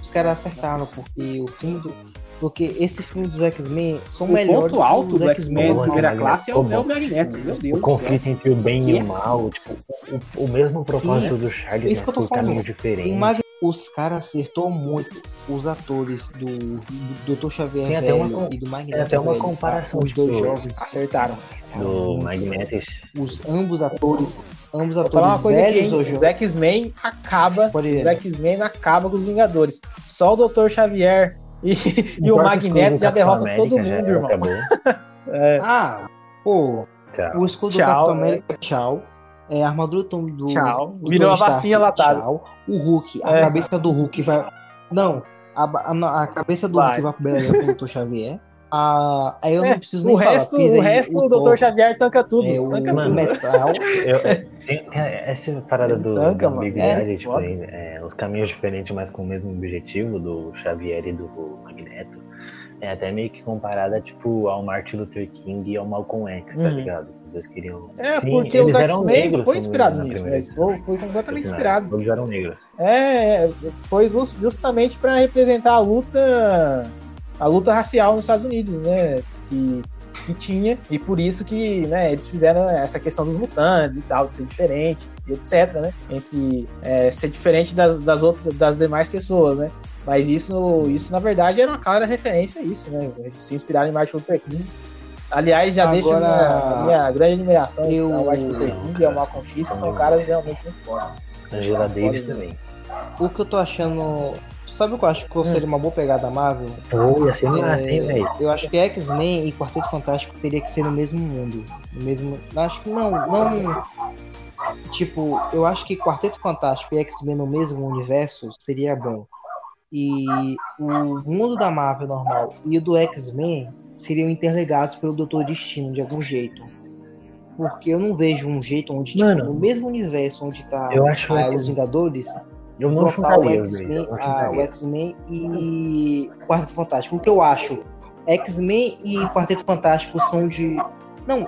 Os caras acertaram, porque o filme do. Porque esse filme dos X-Men são O melhores ponto alto do X-Men o primeira Magneto classe é o, é o. Magneto, meu Deus O conflito entre o bem e o mal, tipo, o, o mesmo propósito do Charles, Isso mas que eu tô falando. O diferentes. Mag... Os caras acertou muito os atores do, do Dr. Xavier Tem até uma e do Magneto. tem até uma velho. comparação, Os dois tipo, jovens acertaram. Do. Magneto. Os ambos atores, ambos atores velhos hoje. Os X-Men acaba, os. X-Men acaba com os Vingadores. Só o Dr. Xavier e, e o Magneto já América todo mundo, irmão. Acabou. É, Ah, pô, Tchau. o escudo Tchau, do Capitão é. América, tchau. É, a armadura do, do Tchau. do Virou vacinha Stark, latada. Tchau. O Hulk, a É. cabeça do Hulk vai. Não, a, a, a cabeça do Vai. Hulk vai pro Beleléu com o. Xavier. Ah, aí eu É, não preciso nem o falar. resto, o aí resto o Dr. Xavier tanca tudo. É, o tanca Mano, tudo. metal. Eu, tem, tem essa parada do, Tanca, do. Big É, Daddy, tipo, foda. é, os caminhos diferentes, mas com o mesmo objetivo do Xavier e do Magneto. É até meio que comparada, tipo, ao Martin Luther King e ao Malcolm X, tá Uhum. ligado? Os dois queriam. É, Sim, porque eles os eram X-Men negros, foi inspirado nisso, né? Foi, foi completamente inspirado. Todos eram negros. É, foi jus- justamente para representar a luta a luta racial nos Estados Unidos, né? Que, que tinha, e por isso que né, eles fizeram essa questão dos mutantes e tal, de ser diferente, e etc, né? Entre é, ser diferente das, das outras das demais pessoas, né? Mas isso, isso, na verdade, era uma clara referência a isso, né? Eles se inspiraram em Martin Luther King. Aliás, já Agora, deixa minha, minha grande admiração eu- ao Martin Luther King e ao Malcolm X, são- caras realmente muito fortes. Angela Davis também. O que eu tô achando. Sabe o que eu acho que seria uma boa pegada da Marvel? Pô, ia ser massa, É, hein, velho? Eu acho que X-Men e Quarteto Fantástico teria que ser no mesmo mundo. No mesmo. Acho que não, não. Tipo, eu acho que Quarteto Fantástico e X-Men no mesmo universo seria bom. E o mundo da Marvel normal e o do X-Men seriam interligados pelo Doutor Destino de algum jeito. Porque eu não vejo um jeito onde, tipo, Mano, no mesmo universo onde tá eu acho ah, os Vingadores, Eu não o chutaria os dois. X-Men, ah, o. X-Men e Quarteto Fantástico. O que eu acho? X-Men e Quarteto Fantástico são de. Não,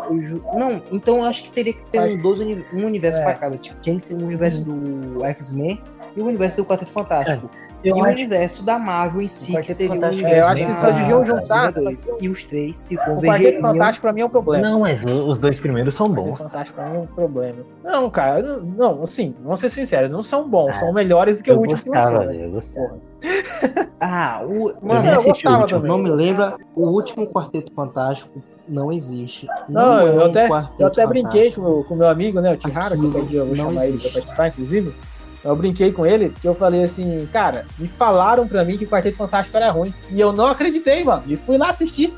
não, então eu acho que teria que ter um, dois uni- um universo É. pra cada. Tipo, tinha que ter um universo do X-Men e o universo do Quarteto Fantástico. Eu e o universo da Marvel em si, que seria o É, eu acho que da- só deviam juntar- Vingadores. E os três se O Quarteto convergeriam. Fantástico pra mim é um problema. Não, mas os dois primeiros são O Quarteto bons. Fantástico pra mim é um problema. Não, cara, não, não, assim, vamos ser sinceros, não são bons, Ah, são melhores do que o Eu último que gostava, lançou. velho, eu gostava. Ah, o. Eu Mano, nem eu assisti o gostava último. também. não me lembra. O último Quarteto Fantástico não existe. Não, é eu um até, eu até brinquei com o meu amigo, né, o Tihara, que eu vou não chamar ele existe. pra participar, inclusive. Eu brinquei com ele, que eu falei assim, cara, me falaram pra mim que o Quarteto Fantástico era ruim. E eu não acreditei, mano. E fui lá assistir.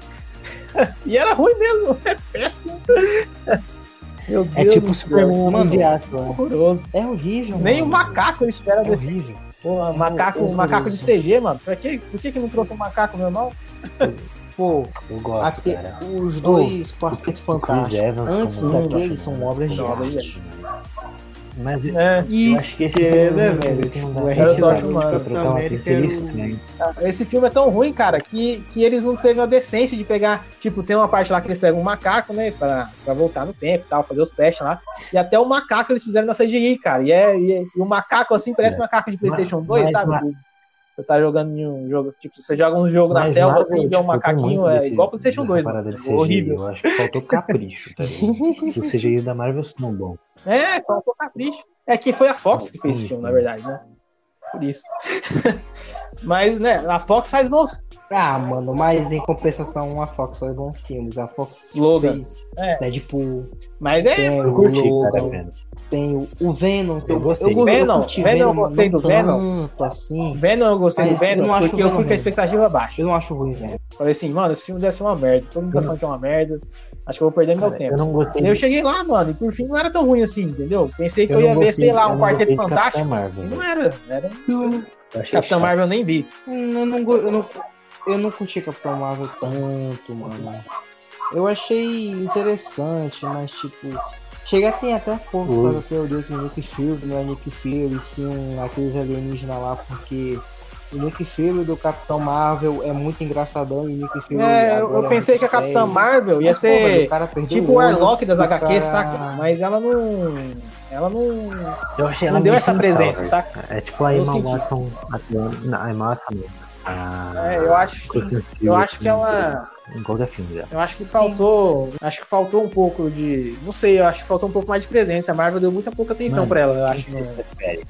e era ruim mesmo, é péssimo. Meu Deus É tipo do o céu, Superman mano. né? horroroso. É horrível. Nem o macaco ele espera É desse. horrível. Pô, macaco, horroroso. macaco de CG, mano. Pra quê? Por que, que não trouxe um macaco normal? Pô, Eu gosto, aque- cara. os dois Quartetos Fantásticos, Evans antes de São obras de arte. Mas eu É. acho que esse que, filme né, não- velho? não dá O pra Era o trocar uma seria estranho. Esse filme é tão ruim, cara, que, que eles não teve a decência de pegar. Tipo, tem uma parte lá que eles pegam um macaco, né? Pra, pra voltar no tempo e tal, fazer os testes lá. E até o macaco eles fizeram na CGI, cara. E, é, e, é- e o macaco, assim, parece um macaco de PlayStation 2, mas- sabe? mas- Você tá jogando em um jogo. Tipo, você joga um jogo na Mas selva, assim, e vê um tipo, macaquinho, é desse- igual PlayStation dessa 2. parada de É CGI, horrível. Eu acho que faltou capricho, tá ligado? Os CGI da Marvel são bons. É, um capricho. É que foi a Fox que fez Isso, filme, na verdade, né? Por isso. Mas, né, a Fox faz bons. Ah, mano, mas em compensação, a Fox faz bons filmes. A Fox Logan. fez É. Deadpool, Mas é. tem Eu curti, Logan, cara, tem o, o Venom. Eu gostei. go- Venom, Venom, eu gostei do Venom. Tanto assim. Venom, eu gostei do Mas eu Venom, acho porque eu fui com a expectativa baixa. Eu não acho ruim, velho. Falei assim, mano, esse filme deve ser uma merda. Todo mundo tá falando que é uma merda. Acho que eu vou perder meu Cara, tempo. eu não gostei. Eu cheguei lá, mano, e por fim não era tão ruim assim, entendeu? Pensei que eu, eu ia ver, sei lá, eu um Quarteto Fantástico. Marvel, Não velho. era. era... Capitão chato. Marvel eu nem vi. Eu não, eu não, eu não curti Capitão Marvel tanto, mano. Eu achei interessante, mas tipo. Chega tem até pouco por causa da teoria que o Nick Fury não é Nick Fury, sim aqueles alienígenas lá, porque o Nick Fury do Capitão Marvel é muito engraçadão e o Nick Fury. É, eu, pensei é que a Capitã sério. Marvel ia ser o cara perdeu tipo o Warlock das o HQ, saca? Mas ela não. Ela não. Eu achei ela Não deu essa presença, sal, saca? É tipo a Emma. Watson a Emma Watson não. A... É, eu acho, eu acho que ela. Em qualquer filme dela. Eu acho que faltou. Acho que faltou um pouco de. Não sei, eu acho que faltou um pouco mais de presença. A Marvel deu muita pouca atenção Mano, pra ela, eu acho, no,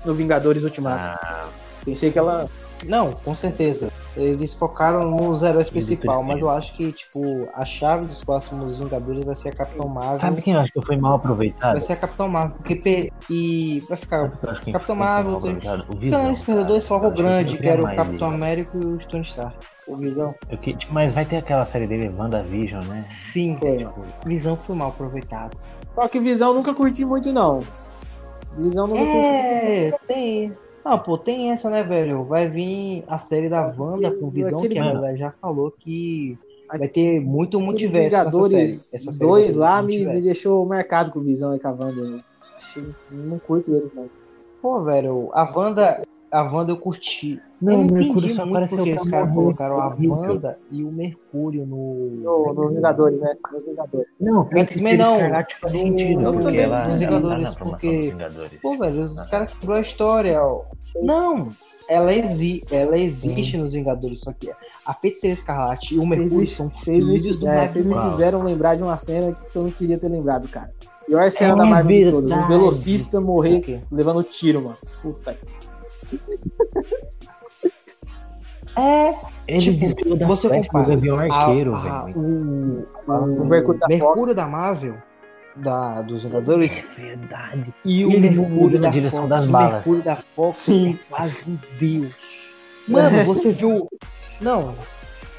no Vingadores Ultimato. Ah, Pensei que ela. Não, com certeza. Eles focaram nos heróis principal, mas eu acho que, tipo, a chave dos próximos Vingadores vai ser a Capitão Marvel. sabe quem eu acho que foi mal aproveitado? Vai ser a Capitão Marvel, porque pe- e vai ficar Capitão Marvel, aproveitado? O Visão. dois grandes, eu que era o Capitão. América e o Tony Stark. O Visão. Eu que- tipo, mas vai ter aquela série dele, WandaVision, né? Sim, Foi. Tipo, Visão foi mal aproveitado. Só que Visão nunca curti muito, não. Visão nunca curti. É, tem. Ah, pô, tem essa, né, velho? Vai vir a série da Wanda com Visão, que a galera já falou que vai ter muito multiverso nessa série. Vingadores Essa série vai 2 ter lá me, me deixou marcado com Visão e com a Wanda. Achei- Não curto eles, não. Pô, velho, a Wanda, a Wanda eu curti. Não, o não Mercúrio só muito apareceu porque os caras colocaram a. Wanda e o Mercúrio no... No, nos Vingadores, né? Nos Vingadores. Não, X-Men não. Escarlate faz Do- sentido, eu também ela dos tá Vingadores, porque- Vingadores. Pô, velho, os Ah. caras quebrou a história, ó. Não, ela, exi ela existe nos Vingadores, só que a Feiticeira Escarlate e o Mercúrio me- são Vocês me, filhos do é, vocês me fizeram lembrar de uma cena que eu não queria ter lembrado, cara. Pior cena É da Marvel de todas. O velocista morrer levando tiro, mano. Puta que. É, Ele Tipo, você compara Gavião a- Arqueiro, a- velho. o, O o Mercúrio da Mercúrio Fox. da Marvel, da, dos Vingadores, É verdade. e o Ele Mercúrio muda na da direção Fox. das o balas. Mercúrio da Fox Sim. é quase um deus. Mano, você viu... Não,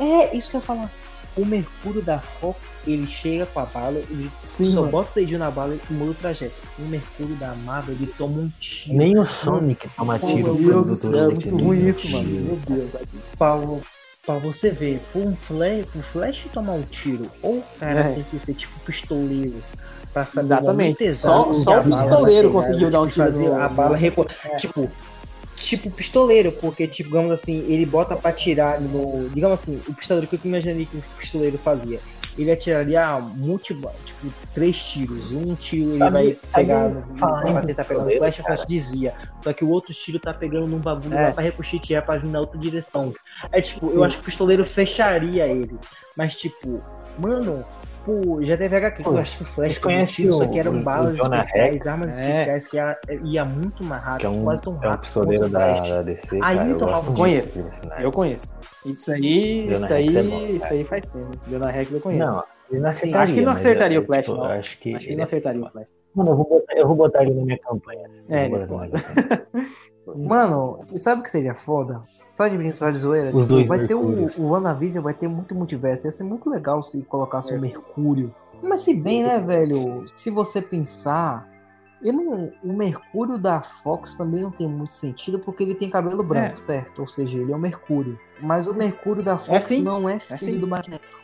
é isso que eu ia falar. O Mercúrio da Fox, ele chega com a bala, ele Sim, só mano. bota o dedinho na bala e muda o trajeto. O Mercúrio da Marvel, ele toma um tiro. Nem o Sonic toma tiro. Meu pro Deus do céu, é muito ruim isso, mano. Meu Deus. pra, pra você ver, por um flash, um flash tomar um tiro, ou o cara É. tem que ser tipo pistoleiro pra saber Exatamente. Só- só o pistoleiro pegar, conseguiu dar um tiro fazer no- a bala recu... É. tipo tipo pistoleiro, porque tipo, digamos assim, ele bota pra atirar no, digamos assim, o pistoleiro que eu imaginei que o pistoleiro fazia. Ele atiraria multi, tipo, três tiros. Um tiro ele Sabe- vai pegar no, pra tentar pegar no flash, o flash desvia. Só que o outro tiro tá pegando num bagulho É. lá pra ricochetear pra vir na outra direção. É tipo, Sim. eu acho que o pistoleiro fecharia ele. Mas tipo, mano, pô, já teve HQ que eu acho que o Flash conhecem isso aqui eram balas especiais, armas É. especiais que ia, ia muito mais rápido, Que é um, quase tão é um rápido. pistoleiro da, DC, Aí cara. Eu muito conheço. desse personagem. Eu conheço. Isso aí, Jonah isso aí, é bom, isso aí faz tempo. Jonah Rex eu conheço. Não, ele não acertaria. Acho que não acertaria eu- o Flash, tipo, não. eu Acho que Acho que não acertaria o Flash. Mano, eu vou, botar, eu vou botar ele na minha campanha. É, ele é na minha campanha. Mano, e sabe o que seria foda? Só de brinco, só de zoeira. Os dois vai ter o, o WandaVision, vai ter muito multiverso. Ia ser muito legal se colocasse o Mercúrio. Mas se bem, né, velho? Se você pensar. Eu não, o Mercúrio da Fox também não tem muito sentido porque ele tem cabelo branco, certo? Ou seja, ele é o Mercúrio. Mas o Mercúrio da Fox sim. não é filho sim. do Magneto.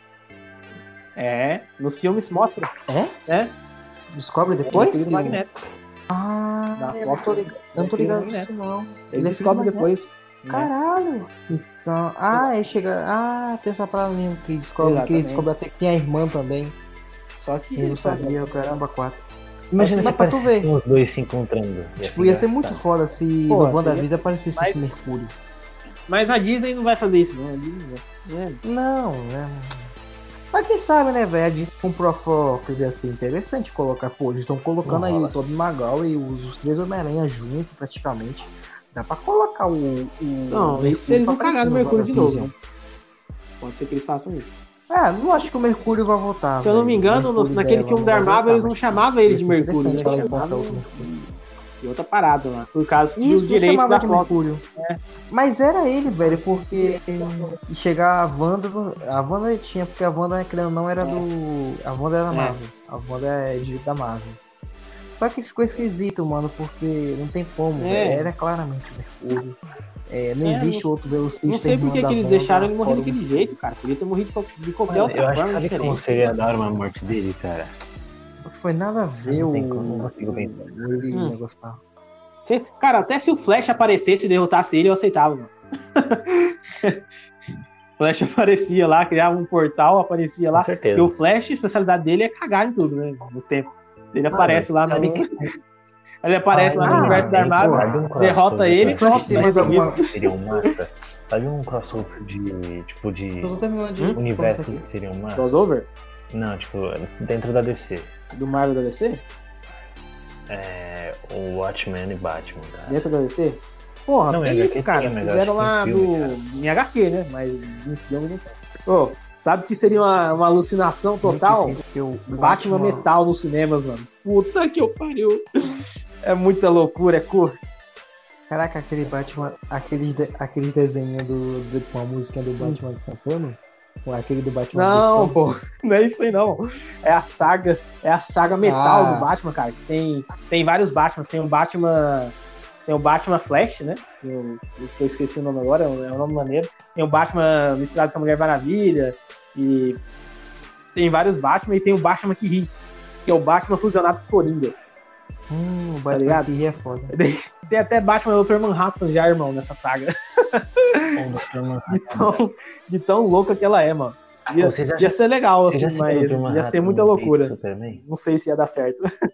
É, nos filmes mostra. É? É. Descobre Ele é depois? filho do que o- Magneto. Ah, Da eu não Fox, tô ligado, eu não tô ele é ligado nisso, não. Ele, é filho do descobre depois. né? Caralho! Então, ah, aí chega. Ah, tem essa parada mesmo que descobre, que Exatamente. descobre até que tem a irmã também. Só que Eu não sabia, caramba, quatro. Imagina se aparecessem os dois se encontrando. Tipo, ia ser muito foda se Pô, no WandaVision aparecesse Mas- esse Mercúrio. Mas a Disney não vai fazer isso, não. A Disney não. É. Não, né? Mas quem sabe, né, velho? A gente comprou a Fox ia ser interessante colocar. Pô, eles estão colocando Não aí rola. o Tobey Magal e os, os três Homem-Aranha junto, praticamente. Dá pra colocar o. o não, isso se eles não cagar no Mercúrio de novo. Pode ser que eles façam isso. É, não acho que o Mercúrio vai voltar. Se eu não me engano, no, naquele filme da Marvel, eles não chamavam ele de Mercúrio, né? Chamavam de outra parada lá, por causa Isso, dos direitos da Fox. Mercúrio. É. Mas era ele, velho, porque chegar a Wanda, a Wanda tinha, porque a Wanda, querendo não, era do... A Wanda era da é. Marvel. A Wanda é de, da Marvel. Só que ficou esquisito, mano, porque não tem como, é. Era claramente o Mercúrio. É, não é, existe não, outro velocista. Não sei por que eles deixaram ele morrer daquele jeito, cara. Podia ter morrido de qualquer outra Eu acho que sabe como seria dar uma morte dele, cara? Não foi nada a ver o. Como, ele hum. gostar. Cara, até se o Flash aparecesse e derrotasse ele, eu aceitava, mano. Flash aparecia lá, criava um portal, aparecia lá. Com certeza. E o Flash, a especialidade dele é cagar em tudo, né? No tempo. Ele aparece lá no. Que... Ele aparece ah, lá no universo da um derrota ele e pronto, Seria um massa. Sabe um crossover de. Tipo, de. de universos que seriam massa? Crossover? Não, tipo, dentro da DC. Do Marvel da DC? É. O Watchmen e Batman, cara. Dentro da DC? Porra, não, tem isso, cara. Fizeram lá do. Em HQ, né? Mas em filme não tem. Oh, sabe que seria uma, uma alucinação total? O Batman metal nos cinemas, mano. Puta que eu pariu. É muita loucura, é cor. Caraca, aquele Batman, aqueles, de, aqueles desenhos do, do, com a música do Batman hum. cantando. Com aquele do Batman. Não, pô, não é isso aí não. É a saga, é a saga metal ah. do Batman, cara. Tem, tem vários Batmans. Tem o Batman. Tem o Batman Flash, né? Eu, eu esqueci o nome agora, é um nome maneiro. Tem o Batman misturado com a Mulher Maravilha. E tem vários Batman e tem o Batman que ri, que é o Batman fusionado com o Coringa. Hum, o tá Batman tá que é foda. Tem até Batman Dr. Manhattan já, irmão, nessa saga. de, tão, de tão louca que ela é, mano. Ia, já, ia ser legal, assim, mas ia ser muita loucura. Não sei se ia dar certo.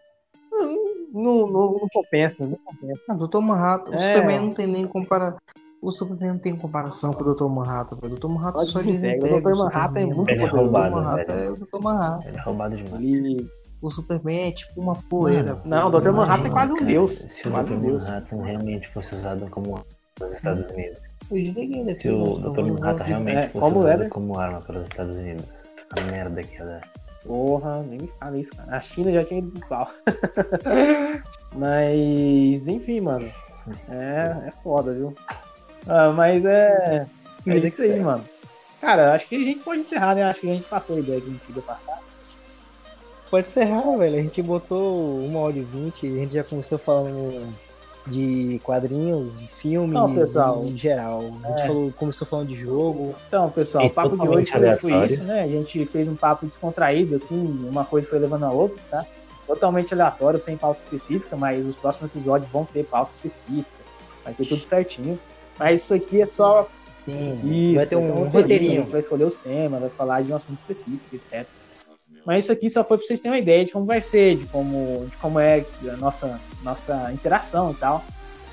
não, não, não compensa, não compensa. Ah, Dr. Manhattan, é. o Superman não tem nem comparação. O Superman não tem comparação com o Dr. Manhattan. O Dr. Manhattan só, só desintegra. O Dr. Manhattan é muito ele é roubado, Manhattan é o Dr. Manhattan. Ele é roubado demais. Ele o Superman é tipo uma poeira. Não, o Dr. Manhattan é quase um deus. Se o Dr. Manhattan realmente fosse usado como nos Estados Unidos. Se o Dr. Manhattan realmente é, fosse usado como arma pelos Estados Unidos. A merda que ia dar. Porra, nem me fala isso, cara. A China já tinha ido pro pau. mas, enfim, mano. É, é foda, viu? Ah, mas é. É isso aí, mano. Cara, acho que a gente pode encerrar, né? Acho que a gente passou a ideia que a gente queria passar. Pode encerrar, velho. A gente botou uma hora e vinte, a gente já começou falando de quadrinhos, de filmes Não, pessoal, em geral. A gente é. falou, começou falando de jogo. Então, pessoal, o papo de hoje foi, foi, isso, né? A gente fez um papo descontraído, assim, uma coisa foi levando a outra, tá? Totalmente aleatório, sem pauta específica, mas os próximos episódios vão ter pauta específica. Vai ter tudo certinho. Mas isso aqui é só. Sim, isso, vai ter um, um roteirinho. A gente vai escolher os temas, vai falar de um assunto específico, etc. Mas isso aqui só foi para vocês terem uma ideia de como vai ser, de como, de como é a nossa, nossa interação e tal.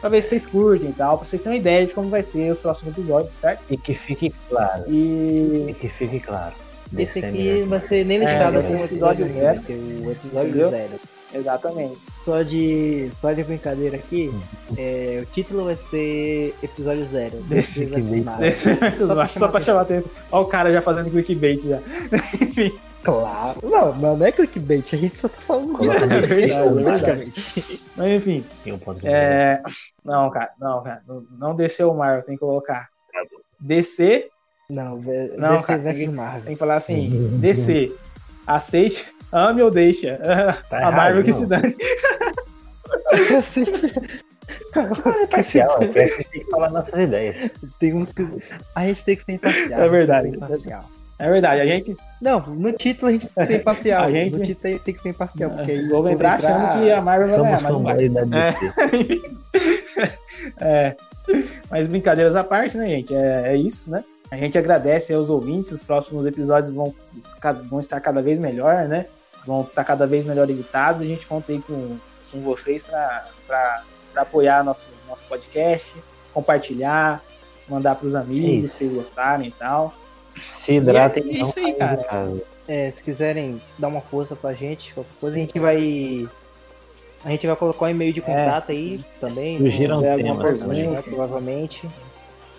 Pra ver se vocês curtem e tal, pra vocês terem uma ideia de como vai ser os próximos episódios, certo? E que fique claro. E, e que fique claro. Esse aqui vai ser nem listado é, assim, o episódio zero. O episódio zero. Exatamente. Só de, só de brincadeira aqui, é, o título vai ser Episódio Zero. só, pra, só pra chamar atenção. Olha o cara já fazendo clickbait já. Enfim. Claro. Não, não é clickbait, a gente só tá falando isso. É verdade, Mas enfim. É... Não, cara, não, cara. Não desceu o Marvel, tem que colocar. DC. Não, não DC cara, versus Marvel. Tem que falar assim: DC, aceite, ame ou deixa. Tá a Marvel que se dane. Aceite. É parcial, a gente tem que falar nossas ideias. Tem uns que... A gente tem que ser imparcial. É verdade. Imparcial. É verdade, a gente. Não, no título a gente tem que ser imparcial. a gente... No título tem que ser imparcial, porque aí. Vou entrar achando que a Marvel vai ganhar, mas vai. É. é. Mas brincadeiras à parte, né, gente? É, é isso, né? A gente agradece aos ouvintes, os próximos episódios vão, vão estar cada vez melhor, né? Vão estar cada vez melhor editados. A gente conta aí com, com vocês para apoiar nosso, nosso podcast, compartilhar, mandar para os amigos, se gostarem e tal. Se hidratem. É isso aí, cara. É, se quiserem dar uma força pra gente, qualquer coisa, a gente vai A gente vai colocar um e-mail de contato é, aí também. Surgiram temas também. Provavelmente.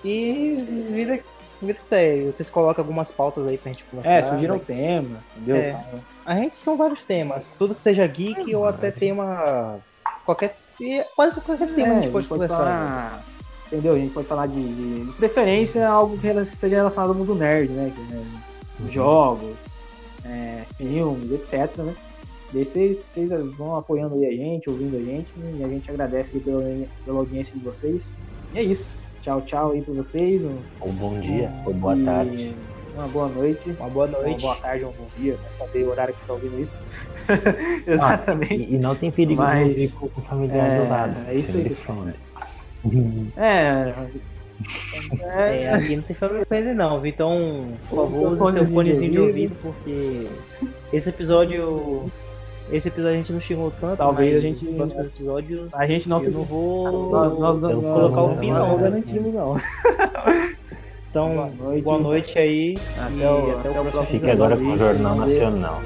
E vida, vida que segue. Vocês colocam algumas pautas aí pra gente mostrar. É, surgiram né? temas, entendeu? É. A gente são vários temas. Tudo que seja geek ou até tema. Qualquer. Quase qualquer tema é, a gente pode, pode conversar. Falar, entendeu? A gente pode falar de, de, preferência algo que seja relacionado ao mundo nerd, né? Que, né? Uhum. Jogos, é, filmes, etc. Né? Vocês, vocês vão apoiando aí a gente, ouvindo a gente, né? e a gente agradece pela, pela audiência de vocês. E é isso. Tchau, tchau aí pra vocês. Um, um bom dia, um, ou boa tarde. Uma boa noite. Uma boa noite. Uma boa tarde, um bom dia. Vai saber o horário que você tá ouvindo isso. Exatamente. Ah, e, e, não tem perigo Mas, de com o familiar é, do lado. É isso aí. É, é, é, aqui não tem família com ele não, Então, por favor, use seu fonezinho de ouvido, porque esse episódio. Esse episódio a gente não xingou tanto. Talvez a gente. Nos próximos episódios. A gente não eu não vou. Nós, nós, nós colocar o fim, não. garantimos, não. Então, boa noite, boa noite aí. Até o, até o próximo Fique agora com o Jornal Nacional.